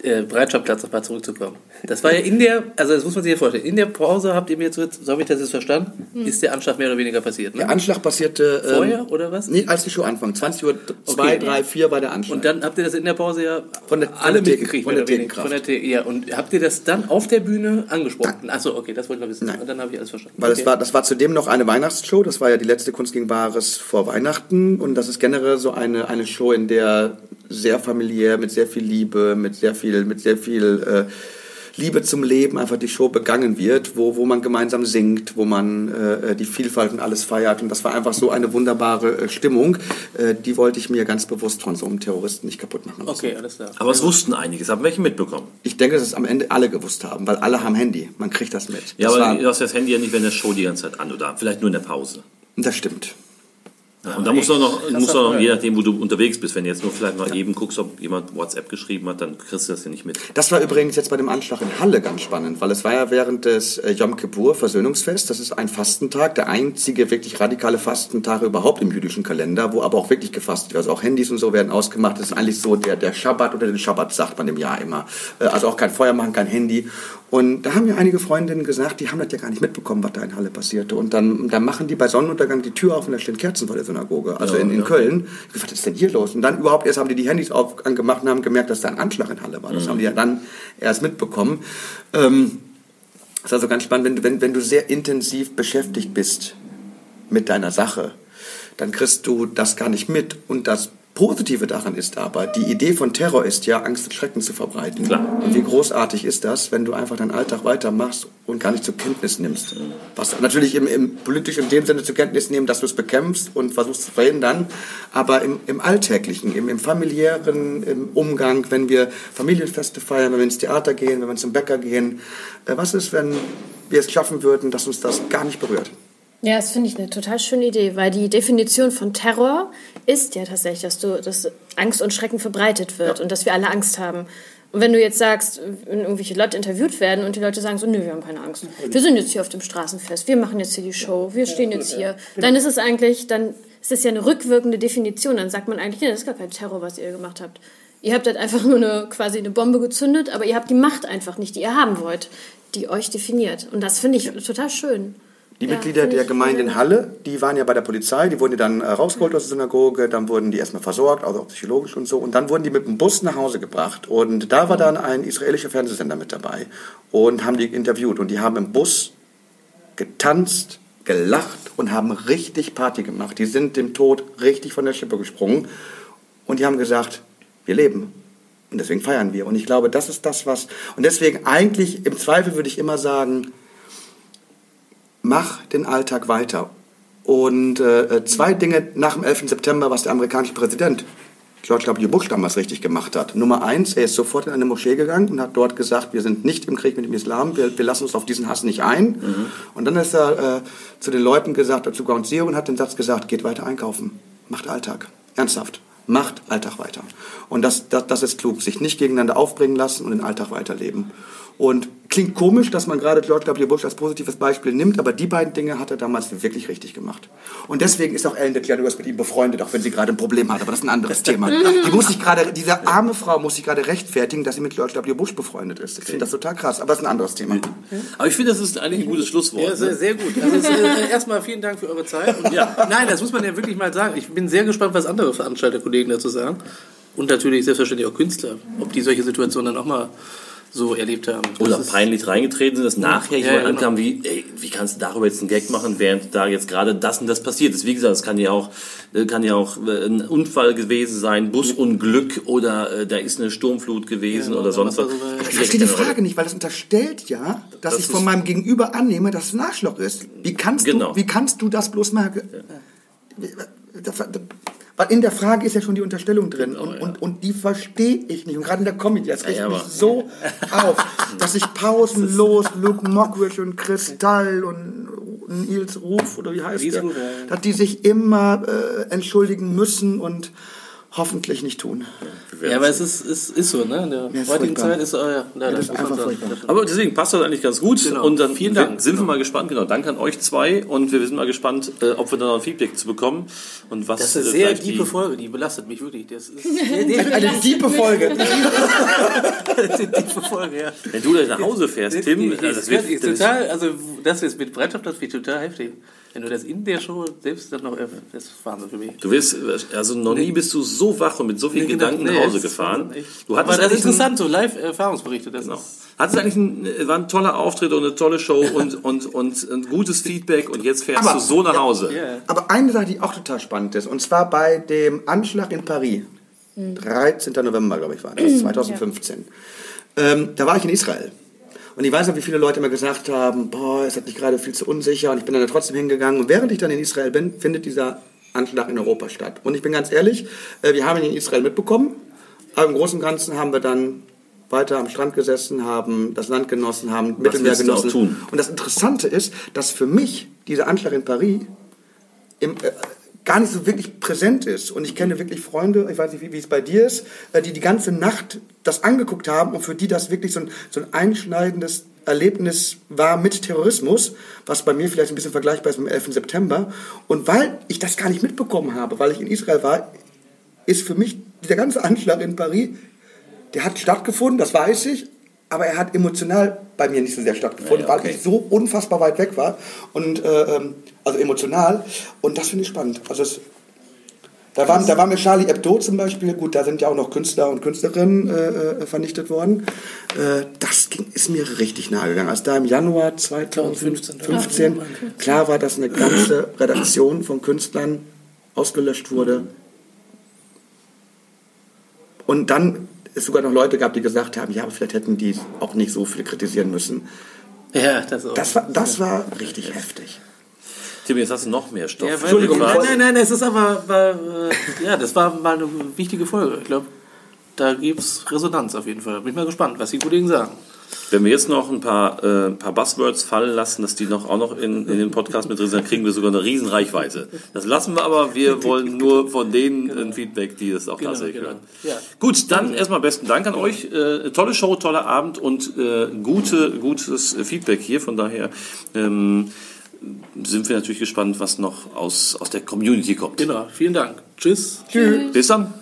Speaker 2: äh, Bereitschaftsplatz nochmal zurückzukommen. Das war ja in der, also das muss man sich ja vorstellen, in der Pause habt ihr mir jetzt, so habe ich das jetzt verstanden, ist der Anschlag mehr oder weniger passiert. Ne?
Speaker 5: Der Anschlag passierte ähm,
Speaker 2: Vorher oder was?
Speaker 5: Nee, als die Show anfing. 20 Uhr 2,
Speaker 2: Okay.
Speaker 5: 3, 4 war der Anschlag.
Speaker 2: Und dann habt ihr das in der Pause ja
Speaker 5: Von der-
Speaker 2: alle mitgekriegt,
Speaker 5: von der. Thekenkraft.
Speaker 2: Von der The ja, und habt ihr das dann auf der Bühne angesprochen? Achso, okay, das wollte ich noch wissen.
Speaker 5: Nein.
Speaker 2: Und dann habe ich alles verstanden.
Speaker 5: Weil
Speaker 2: okay.
Speaker 5: es war, das war zudem noch eine Weihnachtsshow, das war ja die letzte Kunst gegen Bares vor Weihnachten und das ist generell so eine, eine Show, in der sehr familiär, mit sehr viel Liebe, mit sehr viel, mit sehr viel äh, Liebe zum Leben einfach die Show begangen wird, wo, wo man gemeinsam singt, wo man äh, die Vielfalt und alles feiert und das war einfach so eine wunderbare äh, Stimmung, äh, die wollte ich mir ganz bewusst von so einem Terroristen nicht kaputt machen lassen.
Speaker 2: Okay, alles klar.
Speaker 3: Aber es wussten einige, haben welche mitbekommen.
Speaker 5: Ich denke, dass es am Ende alle gewusst haben, weil alle haben Handy, man kriegt das mit.
Speaker 3: Ja,
Speaker 5: das,
Speaker 3: aber
Speaker 5: war,
Speaker 3: du hast das Handy ja nicht während der Show die ganze Zeit an oder vielleicht nur in der Pause.
Speaker 5: das stimmt.
Speaker 3: Ja, und da musst du auch noch, du auch noch
Speaker 2: ja.
Speaker 3: je nachdem, wo du unterwegs bist, wenn du jetzt nur vielleicht mal eben guckst, ob jemand WhatsApp geschrieben hat, dann kriegst du das ja nicht mit.
Speaker 5: Das war übrigens jetzt bei dem Anschlag in Halle ganz spannend, weil es war ja während des äh, Yom Kippur Versöhnungsfest. Das ist ein Fastentag, der einzige wirklich radikale Fastentag überhaupt im jüdischen Kalender, wo aber auch wirklich gefastet wird. Also auch Handys und so werden ausgemacht. Das ist eigentlich so der, der Schabbat oder den Schabbat sagt man im Jahr immer. Äh, Also auch kein Feuer machen, kein Handy. Und da haben mir einige Freundinnen gesagt, die haben das ja gar nicht mitbekommen, was da in Halle passierte. Und dann, dann machen die bei Sonnenuntergang die Tür auf und da stehen Kerzen vor der Synagoge, also
Speaker 3: Ja,
Speaker 5: in, in
Speaker 3: ja.
Speaker 5: Köln. Ich was ist denn hier los? Und dann überhaupt erst haben die die Handys auf, angemacht und haben gemerkt, dass da ein Anschlag in Halle war. Das haben die ja dann erst mitbekommen. Ähm, das ist also ganz spannend, wenn du, wenn, wenn du sehr intensiv beschäftigt bist mit deiner Sache, dann kriegst du das gar nicht mit und das Positive daran ist aber, die Idee von Terror ist ja, Angst und Schrecken zu verbreiten.
Speaker 3: Klar.
Speaker 5: Und wie großartig ist das, wenn du einfach deinen Alltag weitermachst und gar nicht zur Kenntnis nimmst. Was natürlich im, im politisch in dem Sinne zur Kenntnis nehmen, dass du es bekämpfst und versuchst zu verhindern, aber im, im Alltäglichen, im, im familiären im Umgang, wenn wir Familienfeste feiern, wenn wir ins Theater gehen, wenn wir zum Bäcker gehen, äh, was ist, wenn wir es schaffen würden, dass uns das gar nicht berührt?
Speaker 4: Ja, das finde ich eine total schöne Idee, weil die Definition von Terror ist ja tatsächlich, dass, du, dass Angst und Schrecken verbreitet wird und dass wir alle Angst haben. Und wenn du jetzt sagst, wenn irgendwelche Leute interviewt werden und die Leute sagen so, nö, wir haben keine Angst. Wir sind jetzt hier auf dem Straßenfest, wir machen jetzt hier die Show, wir stehen jetzt hier. Dann ist es eigentlich, dann ist es ja eine rückwirkende Definition. Dann sagt man eigentlich, nee, das ist gar kein Terror, was ihr gemacht habt. Ihr habt halt einfach nur eine, quasi eine Bombe gezündet, aber ihr habt die Macht einfach nicht, die ihr haben wollt, die euch definiert. Und das finde ich total schön.
Speaker 5: Die
Speaker 4: Ja,
Speaker 5: Mitglieder der Gemeinde in Halle, die waren ja bei der Polizei, die wurden ja dann äh, rausgeholt aus der Synagoge, dann wurden die erstmal versorgt, also auch psychologisch und so, und dann wurden die mit dem Bus nach Hause gebracht. Und da war dann ein israelischer Fernsehsender mit dabei und haben die interviewt. Und die haben im Bus getanzt, gelacht und haben richtig Party gemacht. Die sind dem Tod richtig von der Schippe gesprungen. Und die haben gesagt, wir leben. Und deswegen feiern wir. Und ich glaube, das ist das, was. Und deswegen eigentlich, im Zweifel würde ich immer sagen, mach den Alltag weiter. Und äh, zwei Dinge nach dem 11. September, was der amerikanische Präsident George W. Bush damals richtig gemacht hat. Nummer eins, er ist sofort in eine Moschee gegangen und hat dort gesagt, wir sind nicht im Krieg mit dem Islam, wir, wir lassen uns auf diesen Hass nicht ein. Und dann ist er äh, zu den Leuten gesagt, zu Ground Zero und hat den Satz gesagt, geht weiter einkaufen, macht Alltag, ernsthaft. Macht Alltag weiter. Und das, das, das ist klug, sich nicht gegeneinander aufbringen lassen und den Alltag weiterleben. Und klingt komisch, dass man gerade George W. Bush als positives Beispiel nimmt, aber die beiden Dinge hat er damals wirklich richtig gemacht. Und deswegen ist auch Ellen DeGeneres mit ihm befreundet, auch wenn sie gerade ein Problem hat, aber das ist ein anderes Thema. Die muss sich gerade, diese arme Frau muss sich gerade rechtfertigen, dass sie mit George W. Bush befreundet ist. Ich finde das total krass, aber das ist ein anderes Thema.
Speaker 3: Aber ich finde, das ist eigentlich ein gutes Schlusswort.
Speaker 2: Ja, sehr,
Speaker 3: ne?
Speaker 2: sehr gut. Also äh, erstmal vielen Dank für eure Zeit. Und
Speaker 3: Ja.
Speaker 2: Nein, das muss man ja wirklich mal sagen. Ich bin sehr gespannt, was andere Veranstalterkollegen dazu sagen. Und natürlich selbstverständlich auch Künstler, ob die solche Situationen dann auch mal so erlebt haben. Das
Speaker 3: Oder peinlich reingetreten sind, dass nachher
Speaker 2: Ja,
Speaker 3: jemand
Speaker 2: ja, genau.
Speaker 3: ankam, wie, ey, wie kannst du darüber jetzt einen Gag machen, während da jetzt gerade das und das passiert ist. Wie gesagt, es kann ja auch, äh, kann ja auch äh, ein Unfall gewesen sein, Busunglück oder äh, da ist eine Sturmflut gewesen
Speaker 2: Ja,
Speaker 3: oder
Speaker 2: oder
Speaker 3: sonst
Speaker 2: was
Speaker 3: was.
Speaker 5: Ich verstehe die. Frage nicht, weil das unterstellt ja, dass
Speaker 3: Das
Speaker 5: ich von meinem Gegenüber annehme, dass es ein Arschloch ist. Wie kannst,
Speaker 3: Genau.
Speaker 5: du, wie kannst du das bloß merken? Weil in der Frage ist ja schon die Unterstellung drin und, und, und die verstehe ich nicht. Und gerade in der Comedy, das regt
Speaker 3: ja,
Speaker 5: mich so auf, dass ich pausenlos Luke Mockridge und Kristall und Nils Ruf oder wie heißt
Speaker 2: Nils
Speaker 5: der,
Speaker 2: ja, ja.
Speaker 5: dass die sich immer äh, entschuldigen müssen und hoffentlich nicht tun.
Speaker 2: Ja, aber es ist, ist, ist so, ne? In der
Speaker 5: Ja, ist
Speaker 2: heutigen
Speaker 5: furchtbar.
Speaker 2: Zeit ist, äh, ja, leider,
Speaker 5: das ist einfach furchtbar.
Speaker 3: Aber deswegen passt das eigentlich ganz gut.
Speaker 2: Genau.
Speaker 3: Und dann
Speaker 2: Vielen Dank.
Speaker 3: sind wir
Speaker 2: Genau.
Speaker 3: mal gespannt. Genau, danke an euch zwei. Und wir sind mal gespannt, äh, ob wir da noch ein Feedback zu bekommen. Und was
Speaker 2: Das ist
Speaker 3: äh,
Speaker 2: eine sehr
Speaker 3: vielleicht
Speaker 2: tiefe
Speaker 3: die-
Speaker 2: Folge, die belastet mich wirklich. Das ist
Speaker 5: Eine tiefe Folge.
Speaker 2: eine tiefe Folge, ja.
Speaker 3: Wenn du gleich nach Hause fährst, Tim,
Speaker 2: das,
Speaker 3: äh, das wird
Speaker 2: ist total, also das jetzt mit Bereitschaft, das wird total heftig. Wenn du das in der Show selbst dann noch, äh, das ist Wahnsinn für mich.
Speaker 3: Du wirst, also noch nie bist du so wach und mit so vielen
Speaker 2: Nee, genau.
Speaker 3: Gedanken
Speaker 2: Nee,
Speaker 3: nach Hause gefahren. Du
Speaker 2: Aber
Speaker 3: hattest
Speaker 2: das ist interessant, so Live-Erfahrungsberichte. Das
Speaker 3: Genau. Hattest eigentlich ein, äh, war ein toller Auftritt und eine tolle Show und, und, und ein gutes Feedback und jetzt fährst
Speaker 5: Aber-
Speaker 3: du so nach Hause.
Speaker 2: ja.
Speaker 5: Aber eine Sache, die auch total spannend ist, und zwar bei dem Anschlag in Paris, 13. November, glaube ich, war das, 2015. Ähm, da war ich in Israel. Und ich weiß noch, wie viele Leute immer gesagt haben, boah, es hat mich gerade viel zu unsicher und ich bin dann da trotzdem hingegangen. Und während ich dann in Israel bin, findet dieser Anschlag in Europa statt. Und ich bin ganz ehrlich, äh, wir haben ihn in Israel mitbekommen, aber im Großen und Ganzen haben wir dann weiter am Strand gesessen, haben das Land genossen, haben Mittelmeer
Speaker 3: du auch
Speaker 5: genossen.
Speaker 3: tun?
Speaker 5: Und das Interessante ist, dass für mich dieser Anschlag in Paris im, äh, gar nicht so wirklich präsent ist. Und ich kenne wirklich Freunde, ich weiß nicht, wie, wie es bei dir ist, äh, die die ganze Nacht das angeguckt haben und für die das wirklich so ein, so ein einschneidendes Erlebnis war mit Terrorismus, was bei mir vielleicht ein bisschen vergleichbar ist mit dem 11. September. Und weil ich das gar nicht mitbekommen habe, weil ich in Israel war, ist für mich dieser ganze Anschlag in Paris, der hat stattgefunden, das weiß ich, aber er hat emotional bei mir nicht so sehr stattgefunden,
Speaker 3: Ja, okay.
Speaker 5: weil ich so unfassbar weit weg war und äh, ähm, also emotional und das finde ich spannend. Also es, da, waren, da war mir Charlie Hebdo zum Beispiel, gut, da sind ja auch noch Künstler und Künstlerinnen äh, äh, vernichtet worden. Äh, das ging, ist mir richtig nahe gegangen. Als da im Januar 2015 klar war, dass eine ganze Redaktion von Künstlern ausgelöscht wurde, Und dann es sogar noch Leute gab, die gesagt haben, ja, aber vielleicht hätten die auch nicht so viel kritisieren müssen.
Speaker 2: Ja, das auch.
Speaker 5: Das war, das war richtig heftig.
Speaker 3: Tim, jetzt hast du noch mehr Stoff.
Speaker 2: Ja, weil-
Speaker 5: Entschuldigung,
Speaker 2: Nein, nein, nein, es ist aber, weil, äh, ja, das war mal eine wichtige Folge. Ich glaube, da gibt es Resonanz auf jeden Fall. Da bin ich mal gespannt, was die Kollegen sagen.
Speaker 3: Wenn wir jetzt noch ein paar, äh, ein paar Buzzwords fallen lassen, dass die noch auch noch in, in den Podcast mit drin sind, dann kriegen wir sogar eine riesen Reichweite. Das lassen wir aber, wir wollen nur von denen ein Feedback, die das auch tatsächlich
Speaker 2: genau.
Speaker 3: hören.
Speaker 2: Ja.
Speaker 3: Gut, dann erstmal besten Dank an euch. Äh, tolle Show, toller Abend und äh, gute, gutes Feedback hier. Von daher ähm, sind wir natürlich gespannt, was noch aus, aus der Community kommt.
Speaker 2: Genau, vielen Dank. Tschüss.
Speaker 3: Bis dann.